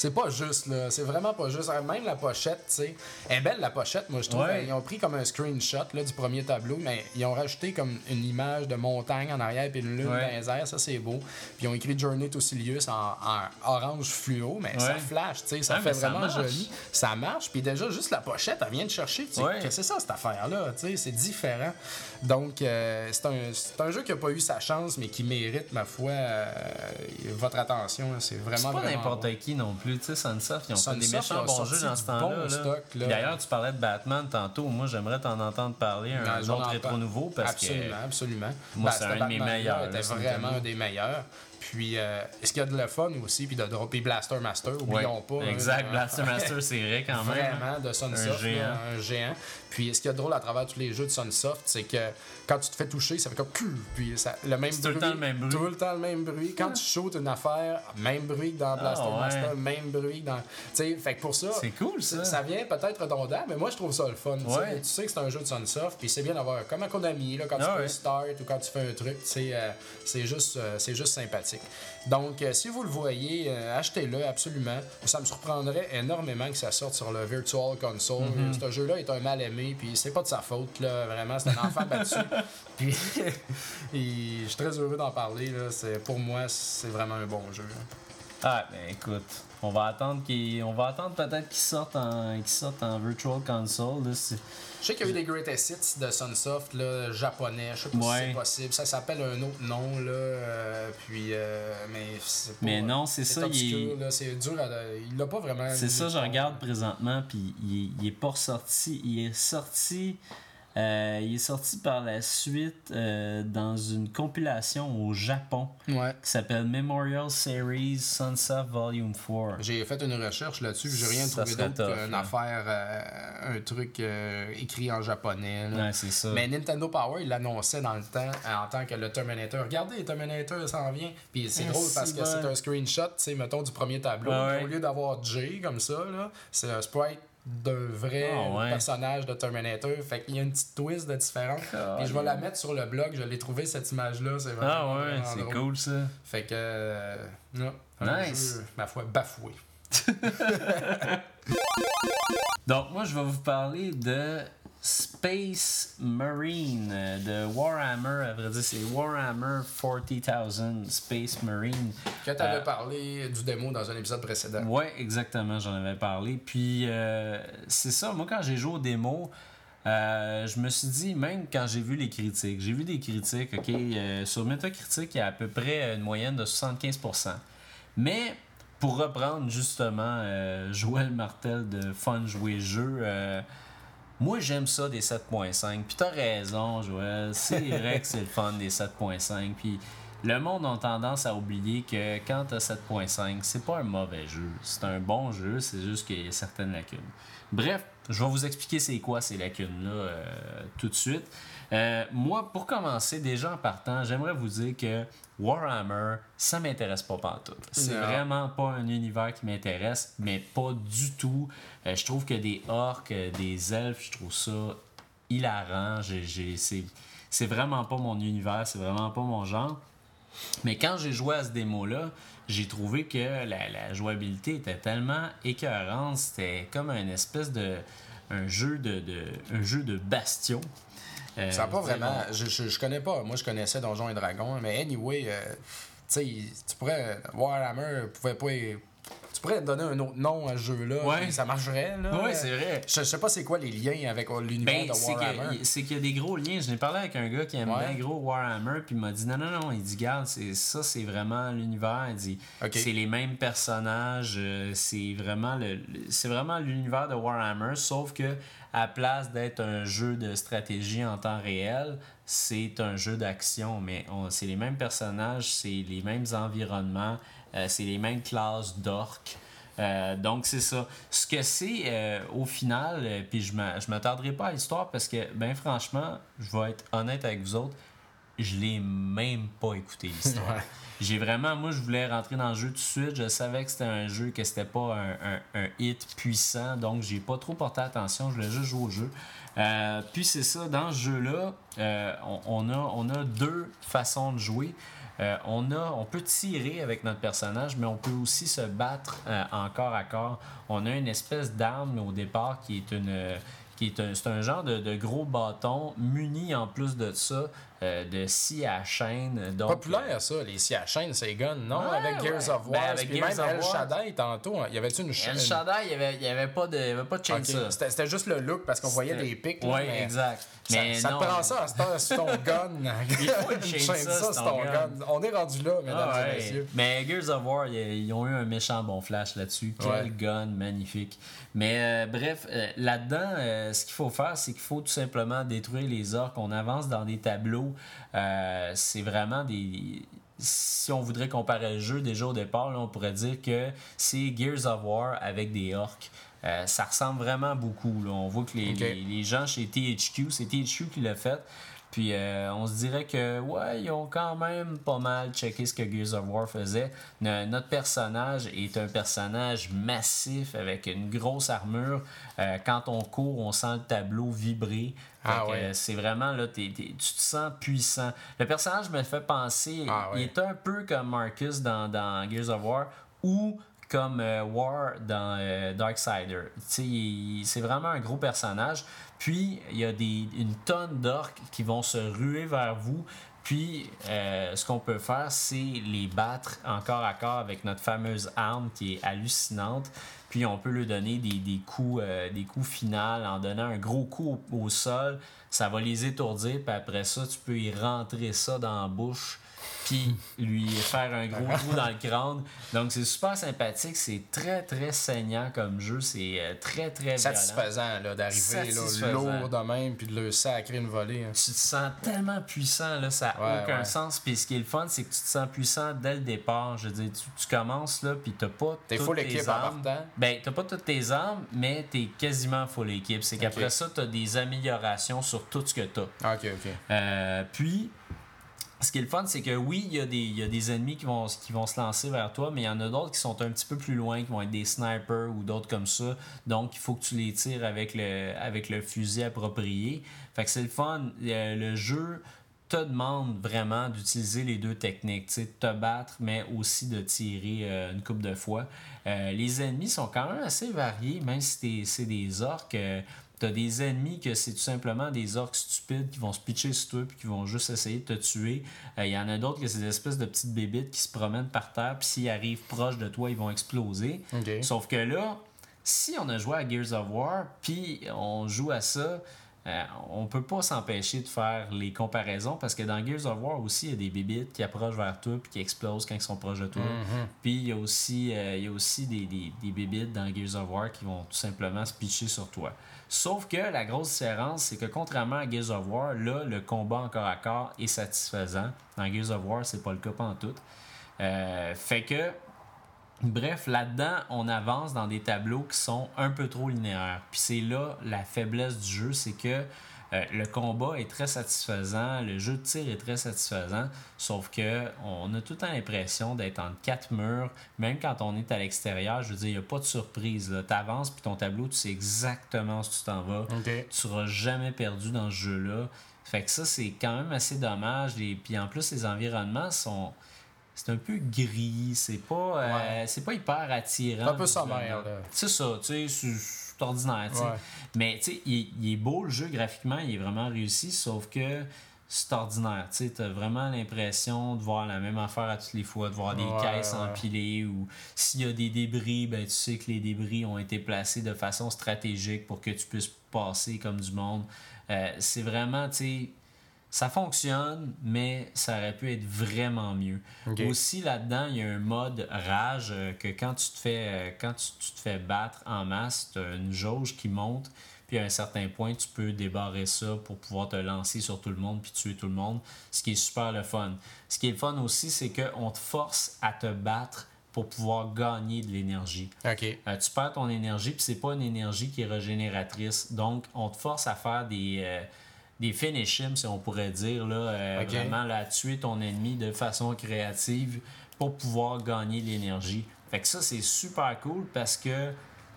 C'est- pas juste, là. C'est vraiment pas juste. Même la pochette, tu sais. Elle est belle, la pochette, moi, je trouve. Ouais. Ils ont pris comme un screenshot là, du premier tableau, mais ils ont rajouté comme une image de montagne en arrière puis une lune Ouais. dans les airs. Ça, c'est beau. Puis ils ont écrit Journey to Silius en, en orange fluo, mais ça flash, tu sais. Ça Ouais, fait ça vraiment joli. Ça marche. Puis déjà, juste la pochette, elle vient de chercher. Tu sais, Ouais. que c'est ça, cette affaire-là. Tu sais, c'est différent. Donc, euh, c'est un, c'est un jeu qui n'a pas eu sa chance, mais qui mérite, ma foi, euh, votre attention. C'est vraiment, C'est pas n'importe qui non plus, tu sais, Sunsoft, ils ont fait des méchants bons jeux dans ce temps-là. bon D'ailleurs, tu parlais de Batman tantôt, moi j'aimerais t'en entendre parler, un, Ben, j'en autre rétro nouveau, parce absolument, que absolument. Moi, Ben, c'est ce un de mes meilleurs, était là, sur vraiment un des meilleurs. Puis, euh, est-ce qu'il y a de le fun aussi, puis de dropper Blaster Master, oublions pas. Exact, hein, Blaster Master, c'est vrai quand même. hein. Vraiment, de Sunsoft, Un géant. là, un géant. Puis ce qui est drôle à travers tous les jeux de Sunsoft, c'est que quand tu te fais toucher, ça fait comme cul, puis ça, le même C'est tout bruit. le temps le même bruit. Tout le temps le même bruit. Quand tu shootes une affaire, même bruit que dans Blaster Ah, ouais. Master, même bruit que dans. Tu sais, fait que pour ça. C'est cool ça. Ça vient peut-être redondant, mais moi je trouve ça le fun. tu sais. Ouais. Tu que c'est un jeu de Sunsoft, puis c'est bien d'avoir comme un Konami, là, quand tu Ah fais ouais. un start ou quand tu fais un truc, tu sais, euh, c'est juste, euh, c'est juste sympathique. Donc, euh, si vous le voyez, euh, achetez-le absolument. Ça me surprendrait énormément que ça sorte sur le Virtual Console. Mm-hmm. Ce jeu-là est un mal aimé, puis c'est pas de sa faute, là, vraiment, c'est un enfant battu. Puis, je suis très heureux d'en parler. Là. Pour moi, c'est vraiment un bon jeu. là. Ah, ben écoute, on va attendre qu'il, on va attendre peut-être qu'il sorte en, qu'il sorte en Virtual Console. Là, Je sais qu'il y a eu des Greatest Hits de Sunsoft là, japonais. Je sais pas si Ouais. c'est possible. Ça s'appelle un autre nom, là. euh, puis, euh, mais c'est pas. Mais non, c'est ça, obscur, C'est dur à. Il l'a pas vraiment. C'est ça, je regarde présentement, puis il, il est pas ressorti. Il est sorti. Euh, il est sorti par la suite euh, dans une compilation au Japon Ouais. qui s'appelle Memorial Series Sunsoft Volume 4. J'ai fait une recherche là-dessus, j'ai rien Ça trouvé d'autre qu'une affaire, euh, un truc euh, écrit en japonais. là. Ouais, c'est ça. Mais Nintendo Power, il l'annonçait dans le temps en tant que le Terminator. Regardez, Terminator s'en vient. Puis c'est Ah, drôle parce que c'est un screenshot, mettons, du premier tableau. Ouais. Au lieu d'avoir Jay comme ça, là, c'est un sprite d'un vrai Ah, ouais. personnage de Terminator. Fait qu'il y a une petite twist de différence. Et je vais la mettre sur le blog. Je l'ai trouvé cette image-là. C'est vraiment, Ah ouais, c'est cool ça. Fait que. euh, non, Nice. jeu, ma foi, bafoué. Donc, moi, je vais vous parler de Space Marine euh, de Warhammer. À vrai dire, c'est Warhammer 40,000 Space Marine. Que tu avais parlé du démo dans un épisode précédent. Ouais, exactement, j'en avais parlé. Puis, euh, c'est ça, moi, quand j'ai joué au démo, euh, je me suis dit, même quand j'ai vu les critiques, j'ai vu des critiques, OK, sur Metacritic, il y a à peu près une moyenne de 75%. Mais pour reprendre justement Joël Martel de Fun Jouer Jeu, moi, j'aime ça des 7.5. Puis t'as raison, Joël. C'est vrai que c'est le fun des 7.5. Puis le monde a tendance à oublier que quand t'as 7.5, c'est pas un mauvais jeu. C'est un bon jeu, c'est juste qu'il y a certaines lacunes. Bref, je vais vous expliquer c'est quoi ces lacunes-là euh, tout de suite. Euh, moi, pour commencer, déjà en partant, j'aimerais vous dire que Warhammer, ça m'intéresse pas partout. C'est vraiment pas un univers qui m'intéresse, mais pas du tout. Euh, je trouve que des orques, des elfes, je trouve ça hilarant. c'est vraiment pas mon univers, c'est vraiment pas mon genre. Mais quand j'ai joué à ce démo-là, j'ai trouvé que la, jouabilité était tellement écœurante. C'était comme un espèce de. un jeu de, un jeu de bastion. Euh, ça n'a pas vraiment. Je, je, connais pas. Moi, je connaissais Donjons et Dragons, mais anyway, euh, tu sais, tu pourrais. Warhammer pouvait pas tu pourrais donner un autre nom à ce jeu-là. Ouais. Ça marcherait. Là. Oui, c'est vrai. Je, sais pas c'est quoi les liens avec l'univers ben, de Warhammer. C'est qu'il y a des gros liens. Je n'ai parlé avec un gars qui aime bien gros Warhammer, puis il m'a dit non, non, non. Il dit, garde, ça, c'est vraiment l'univers. Il dit, c'est les mêmes personnages. Euh, c'est vraiment le, c'est vraiment l'univers de Warhammer, sauf que à place d'être un jeu de stratégie en temps réel, c'est un jeu d'action. Mais c'est les mêmes personnages, c'est les mêmes environnements. Euh, c'est les mêmes classes d'orques. Euh, donc, c'est ça. Ce que c'est, euh, au final, puis je ne m'attarderai pas à l'histoire parce que, ben franchement, je vais être honnête avec vous autres, je l'ai même pas écouté l'histoire. J'ai vraiment, moi, je voulais rentrer dans le jeu tout de suite. Je savais que c'était un jeu, que c'était pas un, hit puissant, donc j'ai pas trop porté attention. Je voulais juste jouer au jeu. puis c'est ça, dans ce jeu-là, on, a, on a deux façons de jouer. Euh, on, a, on peut tirer avec notre personnage, mais on peut aussi se battre euh, en corps à corps. On a une espèce d'arme au départ qui est une c'est un, genre de, gros bâton muni en plus de ça euh, de scie à chaîne. Donc, Populaire ça, les scies à chaîne, c'est gun, non? avec Gears of War. Ben, avec Gears même El Shaddai tantôt, il y avait-tu une chaîne? El Shaddai, il n'y avait, avait, pas de, avait pas de chainsaw. C'était juste le look parce qu'on voyait des pics. Oui, exact. Mais ça, te prend ça c'est ton gun. Il faut une chainsaw, c'est ton gun. On est rendu là, mesdames ah, et messieurs. Mais Gears of War, ils ont eu un méchant bon flash là-dessus. Quel gun magnifique. Mais euh, bref, euh, là-dedans, ce qu'il faut faire, c'est qu'il faut tout simplement détruire les orques. On avance dans des tableaux. Euh, c'est vraiment des. Si on voudrait comparer le jeu déjà au départ, on pourrait dire que c'est Gears of War avec des orques. Euh, ça ressemble vraiment beaucoup. On voit que les, les gens chez THQ, c'est THQ qui l'a fait. Puis euh, on se dirait que, ouais, ils ont quand même pas mal checké ce que Gears of War faisait. notre personnage est un personnage massif avec une grosse armure. Euh, quand on court, on sent le tableau vibrer. Ah ouais. c'est vraiment là, tu te sens puissant. Le personnage me fait penser, ah il est un peu comme Marcus dans, dans Gears of War ou comme euh, War dans Darksider. C'est vraiment un gros personnage. Puis, il y a des, une tonne d'orques qui vont se ruer vers vous. Puis, euh, ce qu'on peut faire, c'est les battre encore à corps avec notre fameuse arme qui est hallucinante. Puis, on peut lui donner des, des coups, euh, des coups finaux en donnant un gros coup au, sol. Ça va les étourdir. Puis après ça, tu peux y rentrer ça dans la bouche puis lui faire un gros trou dans le crâne. Donc c'est super sympathique, c'est très très saignant comme jeu, c'est euh, très très satisfaisant d'arriver lourd de même puis de le sacrer une volée. Hein. Tu te sens tellement puissant là, ça n'a aucun sens. Puis ce qui est le fun, c'est que tu te sens puissant dès le départ. Je veux dire, tu, commences là puis t'as pas T'es full équipe armes. Ben t'as pas toutes tes armes, mais t'es quasiment full équipe. C'est qu'après ça, t'as des améliorations sur tout ce que t'as. Ah, ok ok. Euh, puis ce qui est le fun, c'est que oui, il y, a des, y a des ennemis qui vont, qui vont se lancer vers toi, mais il y en a d'autres qui sont un petit peu plus loin, qui vont être des snipers ou d'autres comme ça. Donc, il faut que tu les tires avec le, avec le fusil approprié. Fait que c'est le fun. Le jeu te demande vraiment d'utiliser les deux techniques, de te battre, mais aussi de tirer euh, une coupe de fois. Euh, les ennemis sont quand même assez variés, même si c'est des orques. Euh, tu as des ennemis que c'est tout simplement des orques stupides qui vont se pitcher sur toi puis qui vont juste essayer de te tuer. Il y en a d'autres que c'est des espèces de petites bébites qui se promènent par terre puis s'ils arrivent proche de toi, ils vont exploser. Sauf que là, si on a joué à Gears of War puis on joue à ça, euh, on peut pas s'empêcher de faire les comparaisons parce que dans Gears of War aussi, il y a des bébites qui approchent vers toi puis qui explosent quand ils sont proches de toi. Mhm. Puis il y a aussi, euh, il y a aussi des, des, des bébites dans Gears of War qui vont tout simplement se pitcher sur toi. Sauf que la grosse différence, c'est que contrairement à Gears of War, là, le combat encore à corps est satisfaisant. Dans Gears of War, c'est pas le cas en tout. Euh, fait que Bref, là-dedans, on avance dans des tableaux qui sont un peu trop linéaires. Puis c'est là la faiblesse du jeu, c'est que euh, le combat est très satisfaisant, le jeu de tir est très satisfaisant, sauf que on a tout le temps l'impression d'être entre quatre murs, même quand on est à l'extérieur, je veux dire, il n'y a pas de surprise. Tu avances, puis ton tableau, tu sais exactement où tu t'en vas. Tu seras jamais perdu dans ce jeu-là. Fait que ça, c'est quand même assez dommage. Et puis en plus, les environnements sont c'est un peu gris, c'est pas, euh, c'est pas hyper attirant. C'est un peu sommaire. C'est ça, tu sais, c'est ordinaire. Mais tu sais, il, est beau le jeu graphiquement, il est vraiment réussi, sauf que c'est ordinaire. Tu as vraiment l'impression de voir la même affaire à toutes les fois, de voir des caisses empilées ou s'il y a des débris, ben, tu sais que les débris ont été placés de façon stratégique pour que tu puisses passer comme du monde. Euh, c'est vraiment, tu sais, ça fonctionne, mais ça aurait pu être vraiment mieux. Aussi, là-dedans, il y a un mode rage euh, que quand tu te fais, euh, quand tu, te fais battre en masse, tu as une jauge qui monte, puis à un certain point, tu peux débarrer ça pour pouvoir te lancer sur tout le monde puis tuer tout le monde, ce qui est super le fun. Ce qui est le fun aussi, c'est qu'on te force à te battre pour pouvoir gagner de l'énergie. Euh, tu perds ton énergie, puis c'est pas une énergie qui est régénératrice. Donc, on te force à faire des des finish si on pourrait dire, là, euh, vraiment là, tuer ton ennemi de façon créative pour pouvoir gagner l'énergie. Fait que ça, c'est super cool parce que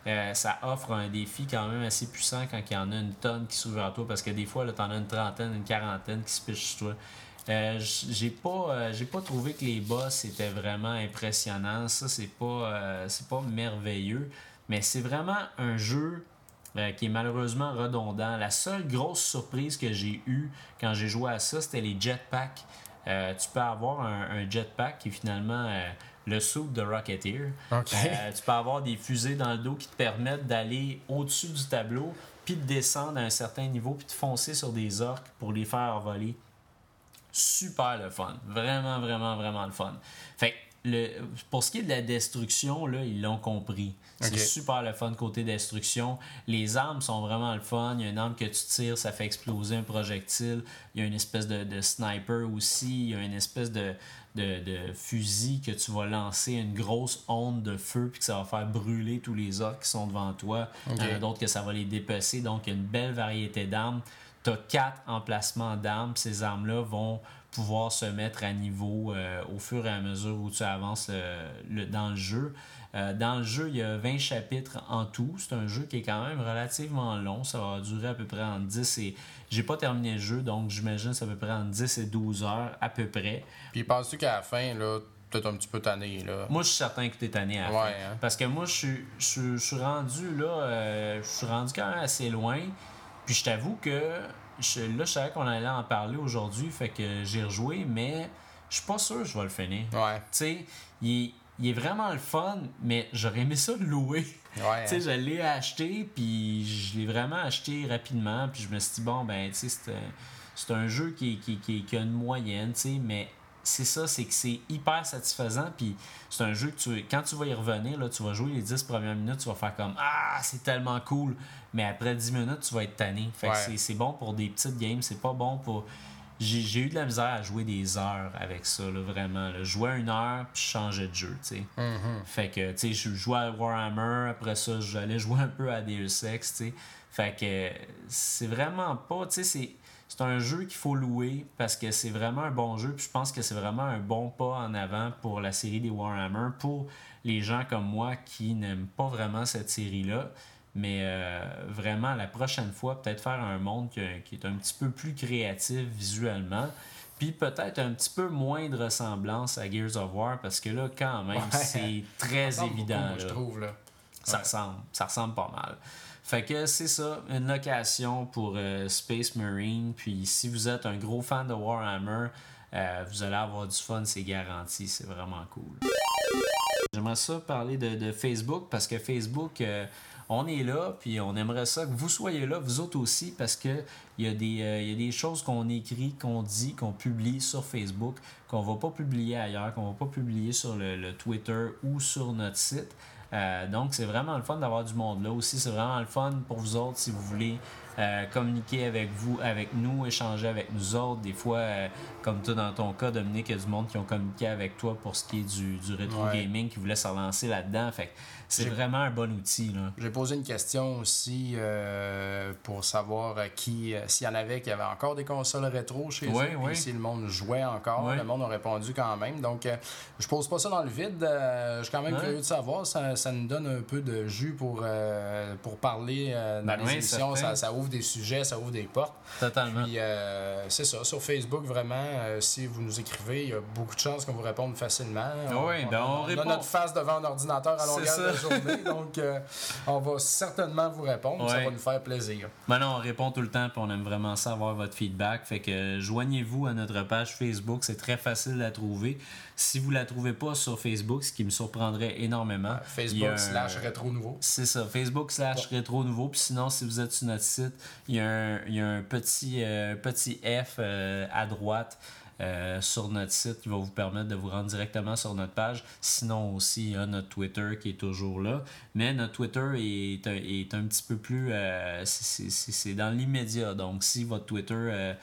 euh, ça offre un défi quand même assez puissant quand il y en a une tonne qui s'ouvre à toi parce que des fois, tu en as une trentaine, une quarantaine qui se piche sur toi. Euh, j'ai pas j'ai pas trouvé que les boss étaient vraiment impressionnants ça c'est pas c'est pas merveilleux mais c'est vraiment un jeu euh, qui est malheureusement redondant. La seule grosse surprise que j'ai eue quand j'ai joué à ça, c'était les jetpacks. Euh, tu peux avoir un, jetpack qui est finalement euh, le soup de Rocketeer. tu peux avoir des fusées dans le dos qui te permettent d'aller au-dessus du tableau, puis de descendre à un certain niveau, puis de foncer sur des orques pour les faire voler. Super le fun. Vraiment, vraiment, vraiment le fun. Fait le, pour ce qui est de la destruction, là, ils l'ont compris. C'est super le fun côté destruction. Les armes sont vraiment le fun. Il y a une arme que tu tires, ça fait exploser un projectile. Il y a une espèce de, sniper aussi. Il y a une espèce de, de, fusil que tu vas lancer une grosse onde de feu puis que ça va faire brûler tous les autres qui sont devant toi. Il y en a d'autres que ça va les dépecer. Donc, il y a une belle variété d'armes. Tu as quatre emplacements d'armes. Ces armes-là vont pouvoir se mettre à niveau euh, au fur et à mesure où tu avances le, dans le jeu. Euh, dans le jeu, il y a 20 chapitres en tout. C'est un jeu qui est quand même relativement long. Ça va durer à peu près en 10 et... J'ai pas terminé le jeu, donc j'imagine que c'est à peu près en 10 et 12 heures à peu près. Puis penses-tu qu'à la fin, là, peut-être un petit peu tanné. Là? Moi, je suis certain que tu es tanné à la fin. Hein? Parce que moi, je suis, je, suis rendu là, euh, je suis rendu quand même assez loin. Puis je t'avoue que je, là, je savais qu'on allait en parler aujourd'hui, fait que j'ai rejoué, mais je suis pas sûr que je vais le finir. Ouais. Tu sais, il, est vraiment le fun, mais j'aurais aimé ça le louer. Ouais, tu sais, hein. je l'ai acheté, puis je l'ai vraiment acheté rapidement, puis je me suis dit, bon, ben, tu sais, c'est un jeu qui, qui, qui, qui a une moyenne, tu sais, mais c'est ça, c'est que c'est hyper satisfaisant. Puis c'est un jeu que tu, quand tu vas y revenir, là, tu vas jouer les 10 premières minutes, tu vas faire comme Ah, c'est tellement cool. Mais après 10 minutes, tu vas être tanné. Fait que c'est bon pour des petites games, c'est pas bon pour. J'ai eu de la misère à jouer des heures avec ça, là, vraiment. Là. Je jouais une heure, puis je changeais de jeu, tu sais. Mm-hmm. Fait que, tu sais, je jouais à Warhammer, après ça, j'allais jouer un peu à Deus Ex, tu sais. Fait que c'est vraiment pas, tu sais, c'est c'est un jeu qu'il faut louer parce que c'est vraiment un bon jeu. Puis je pense que c'est vraiment un bon pas en avant pour la série des Warhammer, pour les gens comme moi qui n'aiment pas vraiment cette série-là. Mais euh, vraiment, la prochaine fois, peut-être faire un monde qui, est un petit peu plus créatif visuellement. Puis peut-être un petit peu moins de ressemblance à Gears of War parce que là, quand même, Ouais. c'est très évident. beaucoup, moi, je là. trouve. Là. Ça Ouais. ressemble. Ça ressemble pas mal. Fait que c'est ça, une location pour euh, Space Marine. Puis si vous êtes un gros fan de Warhammer, euh, vous allez avoir du fun, c'est garanti. C'est vraiment cool. J'aimerais ça parler de, de Facebook parce que Facebook, euh, on est là, puis on aimerait ça que vous soyez là, vous autres aussi, parce que il y, y a des choses qu'on écrit, qu'on dit, qu'on publie sur Facebook, qu'on va pas publier ailleurs, qu'on va pas publier sur le, le Twitter ou sur notre site. Euh, donc, c'est vraiment le fun d'avoir du monde là aussi. C'est vraiment le fun pour vous autres si vous voulez euh, communiquer avec vous, avec nous, échanger avec nous autres. Des fois, euh, comme toi dans ton cas, Dominique, il y a du monde qui ont communiqué avec toi pour ce qui est du, du rétro Ouais. gaming, qui voulait se relancer là-dedans. Fait c'est vraiment un bon outil. Là. J'ai posé une question aussi euh, pour savoir euh, qui, euh, s'il y en avait qui avaient encore des consoles rétro chez Ouais, eux, puis si le monde jouait encore. Le monde a répondu quand même. Donc, euh, je pose pas ça dans le vide. euh, je suis quand même curieux de savoir. Ça, ça nous donne un peu de jus pour, pour parler dans Ben les oui, émissions. Ça, ça ouvre des sujets, ça ouvre des portes. Totalement. Puis euh, c'est ça, sur Facebook, vraiment, si vous nous écrivez, il y a beaucoup de chances qu'on vous réponde facilement. Oui, ben on répond. notre face devant un ordinateur à longueur journée, donc euh, on va certainement vous répondre, ça va nous faire plaisir. Ben non, on répond tout le temps puis on aime vraiment ça avoir votre feedback. Fait que euh, joignez-vous à notre page Facebook, c'est très facile à trouver. Si vous la trouvez pas sur Facebook, ce qui me surprendrait énormément, a Facebook un- slash rétro nouveau. C'est ça, Facebook slash rétro nouveau. Puis sinon, si vous êtes sur notre site, il y a un, il y a un petit, euh, petit F euh, à droite euh, sur notre site qui va vous permettre de vous rendre directement sur notre page. Sinon aussi, il y a notre Twitter qui est toujours là. Mais notre Twitter est, un- est un petit peu plus... euh, c'est- dans l'immédiat. Donc si votre Twitter... euh,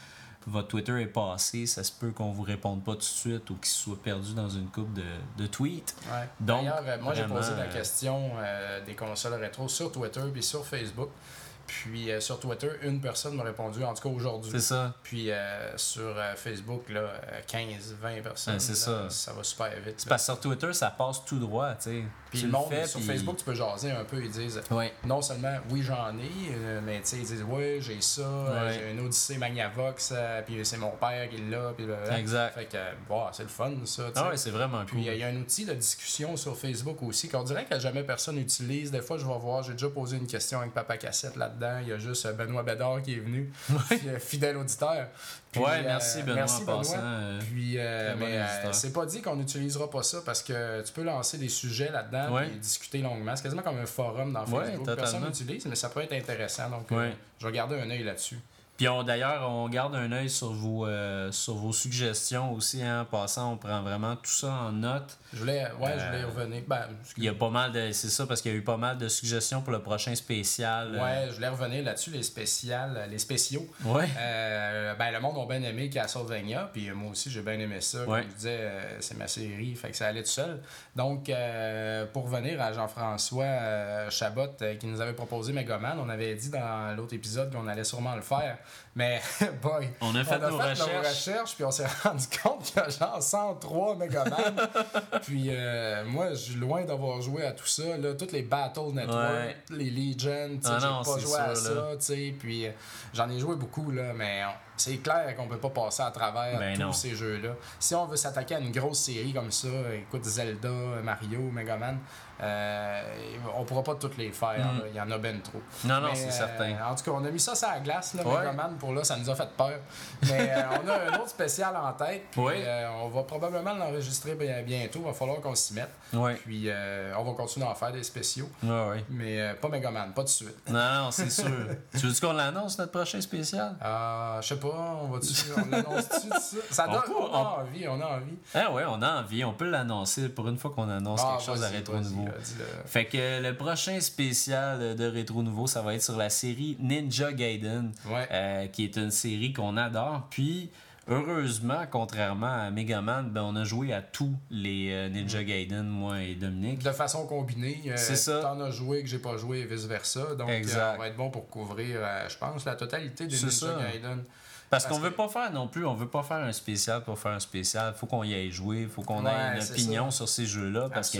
votre Twitter est passé, ça se peut qu'on vous réponde pas tout de suite ou qu'il soit perdu dans une coupe de, de tweets. Ouais. D'ailleurs, moi j'ai posé la question euh, des consoles rétro sur Twitter puis sur Facebook. Puis euh, sur Twitter, une personne m'a répondu, en tout cas aujourd'hui. C'est ça. Puis euh, sur euh, Facebook, là, euh, 15, 20 personnes. Ouais, c'est ça. Ça va super vite. C'est parce que sur Twitter, ça passe tout droit, tu sais. Puis Tu le monde, fais, sur puis- Facebook, tu peux jaser un peu. Ils disent Ouais. non seulement oui, j'en ai, mais tu sais, ils disent ouais, j'ai ça, Ouais. j'ai une Odyssey Magnavox, puis c'est mon père qui l'a, puis. Exact. Fait que, c'est le fun, ça. Ah ouais, c'est vraiment Puis cool. il y a un outil de discussion sur Facebook aussi qu'on dirait que jamais personne n'utilise. Des fois, je vais voir, j'ai déjà posé une question avec Papa Cassette là-dedans. Il y a juste euh, Benoît Bédard qui est venu, euh, fidèle auditeur. Puis, ouais, euh, merci Benoît merci, en Benoît. passant. euh, Puis, bon mais c'est pas dit qu'on n'utilisera pas ça parce que tu peux lancer des sujets là-dedans Ouais. et discuter longuement. C'est quasiment comme un forum dans Ouais, Facebook. Personne n'utilise, mais ça peut être intéressant. Donc, Ouais. je vais garder un œil là-dessus. Puis on- d'ailleurs, on garde un œil sur vos, euh, sur vos suggestions aussi. hein. En passant, on prend vraiment tout ça en note. Je voulais, ouais, je voulais Euh, revenir. Ben, Il y a pas mal de. C'est ça, parce qu'il y a eu pas mal de suggestions pour le prochain spécial. euh, Ouais, je voulais revenir là-dessus, les spéciales, les spéciaux. Ouais. Ben, le monde a bien aimé Castlevania, puis moi aussi j'ai bien aimé ça. Comme Ouais. je disais, c'est ma série, fait que ça allait tout seul. Donc, pour revenir à Jean-François Chabot qui nous avait proposé Megaman, on avait dit dans l'autre épisode qu'on allait sûrement le faire, mais boy, On a fait nos recherches. recherches, puis on s'est rendu compte qu'il y a genre 103 Megaman. puis euh, moi, je suis loin d'avoir joué à tout ça, là, toutes les Battle Network, Ouais. les Legion, Ah j'ai pas joué à ça, là. tu sais, puis euh, j'en ai joué beaucoup, là, mais on- c'est clair qu'on peut pas passer à travers Ben tous non. ces jeux-là. Si on veut s'attaquer à une grosse série comme ça, écoute Zelda, Mario, Megaman, euh, on pourra pas toutes les faire, Mm. là. il y en a ben trop. Non, non, c'est euh, certain. En tout cas, on a mis ça sur la glace, là, Ouais. Megaman, pour là, ça nous a fait peur. Mais euh, on a un autre spécial en tête, puis Oui. euh, on va probablement l'enregistrer bien- bientôt, il va falloir qu'on s'y mette. Ouais. Puis euh, on va continuer à en faire des spéciaux, ouais. mais euh, pas Megaman, pas de suite. Non, non, c'est sûr. tu veux qu'on l'annonce, notre prochain spécial? Euh, je sais pas, on va-tu, on l'annonce-tu de ça? Ça On donne, peut- on, a envie, on a envie. Ah ouais, on a envie. On peut l'annoncer pour une fois qu'on annonce Ah, quelque chose à Rétro Nouveau. Dis-le. Fait que le prochain spécial de Rétro Nouveau, ça va être sur la série Ninja Gaiden, Ouais. euh, qui est une série qu'on adore. Puis, heureusement, contrairement à Megaman, ben, on a joué à tous les euh, Ninja Gaiden, moi et Dominique. De façon combinée, euh, C'est ça. t'en as joué que j'ai pas joué et vice-versa. Donc, euh, Exact. on va être bon pour couvrir, euh, je pense, la totalité des C'est Ninja ça. Gaiden. Parce qu'on veut pas faire non plus, on veut pas faire un spécial pour faire un spécial. Faut qu'on y ait joué, faut qu'on ait une opinion sur ces jeux-là. Parce que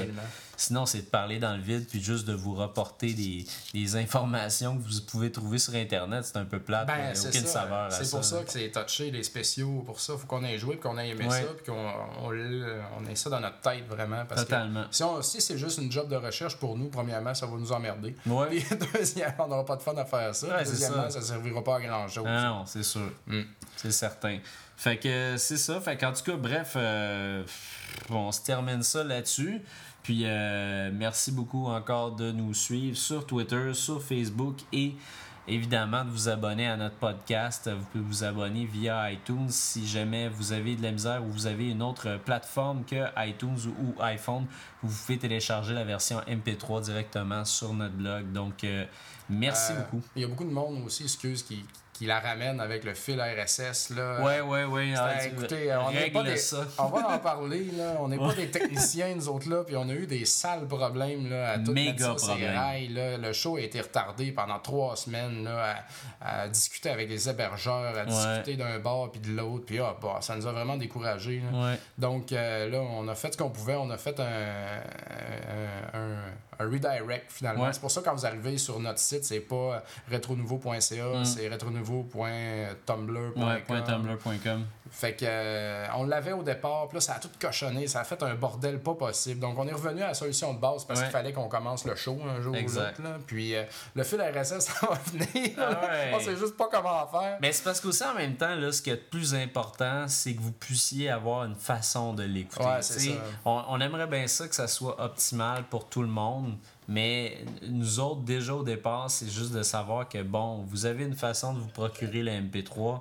sinon, c'est de parler dans le vide puis juste de vous reporter des, des informations que vous pouvez trouver sur Internet. C'est un peu plate. Ben, il n'y a aucune ça. saveur. C'est pour ça que c'est touché, les spéciaux. Pour ça, faut qu'on ait joué qu'on ait aimé ça puis qu'on on, on ait ça dans notre tête vraiment. Parce Totalement. Que si, c'est juste une job de recherche pour nous, premièrement, ça va nous emmerder. Ouais. deuxièmement, on n'aura pas de fun à faire ça. deuxièmement, ça. ne servira pas à grand-chose. Ah non, c'est sûr. Mm. C'est certain. Fait que c'est ça. Fait qu'en tout cas, bref, euh, on se termine ça là-dessus. Puis euh, merci beaucoup encore de nous suivre sur Twitter, sur Facebook et évidemment de vous abonner à notre podcast. Vous pouvez vous abonner via iTunes si jamais vous avez de la misère ou vous avez une autre plateforme que iTunes ou iPhone. Vous pouvez télécharger la version MP3 directement sur notre blog. Donc, euh, merci euh, beaucoup. Il y a beaucoup de monde aussi, excuse, qui, qui la ramène avec le fil RSS. Là. Ouais, ouais, ouais. Ah, écoutez, on, pas des, on va en parler. Là. On n'est pas des techniciens, nous autres, là. Puis on a eu des sales problèmes là, à tout Méga rails. Là. Le show a été retardé pendant trois semaines là, à, discuter avec les hébergeurs, à discuter d'un bar puis de l'autre. Puis ah, bah, ça nous a vraiment découragés. Donc euh, là, on a fait ce qu'on pouvait. On a fait un, un un redirect finalement. C'est pour ça que quand vous arrivez sur notre site, c'est pas retronouveau.ca, mm. c'est retronouveau.tumblr.com. Fait que euh, on l'avait au départ, puis là ça a tout cochonné, ça a fait un bordel pas possible. Donc on est revenu à la solution de base parce qu'il fallait qu'on commence le show un jour ou l'autre. Puis euh, le fil RSS ça va venir. Ah on sait juste pas comment faire. Mais c'est parce qu'aussi en même temps, là, ce qui est le plus important, c'est que vous puissiez avoir une façon de l'écouter. On, on aimerait bien ça que ça soit optimal pour tout le monde. Mais nous autres, déjà au départ, c'est juste de savoir que, bon, vous avez une façon de vous procurer le MP3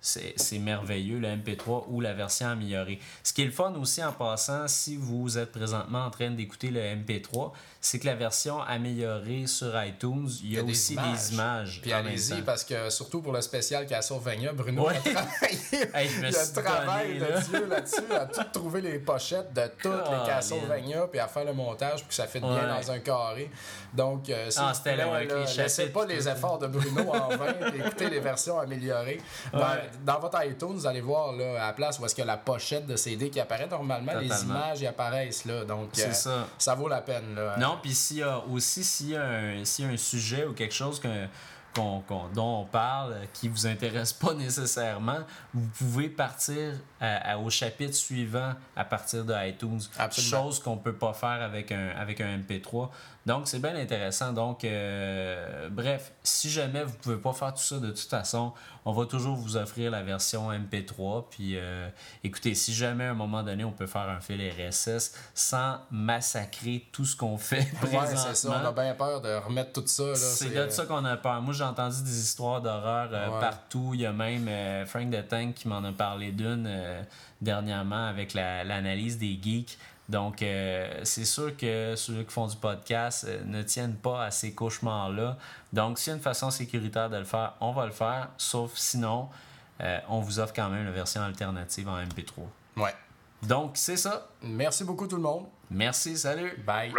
c'est merveilleux, le MP3 ou la version améliorée. Ce qui est le fun aussi en passant, si vous êtes présentement en train d'écouter le MP3, c'est que la version améliorée sur iTunes, il y a, aussi des images. Puis allez-y, parce que surtout pour le spécial Castlevania, Bruno a travaillé. le travail de Dieu là-dessus, à tout trouver les pochettes de toutes les ah, Castlevania, puis à faire le montage pour que ça fitte bien dans un carré. Donc, euh, ah, vous pas les efforts de Bruno en vain, écoutez les versions améliorées. Dans, votre iTunes, vous allez voir là, à la place où est-ce que la pochette de CD qui apparaît normalement, les images y apparaissent là. Donc, euh, ça. ça. vaut la peine. Là. Non, puis s'il y a aussi s'il y, a un, y a un sujet ou quelque chose que dont on parle, qui vous intéresse pas nécessairement, vous pouvez partir au chapitre suivant à partir de iTunes. Chose qu'on peut pas faire avec un, avec un MP3. Donc, c'est bien intéressant. Donc, euh, bref, si jamais vous pouvez pas faire tout ça de toute façon, on va toujours vous offrir la version MP3. Puis, euh, écoutez, si jamais à un moment donné, on peut faire un fil RSS sans massacrer tout ce qu'on fait ouais, c'est ça. On a bien peur de remettre tout ça. C'est de ça qu'on a peur. Moi, j'ai entendu des histoires d'horreur euh, partout. Il y a même Frank the Tank qui m'en a parlé d'une dernièrement avec l'analyse des geeks. Donc, euh, c'est sûr que ceux qui font du podcast euh, ne tiennent pas à ces cauchemars-là. Donc, s'il y a une façon sécuritaire de le faire, on va le faire. Sauf sinon, euh, on vous offre quand même la version alternative en MP3. Ouais. Donc, c'est ça. Merci beaucoup tout le monde. Merci, salut. Bye.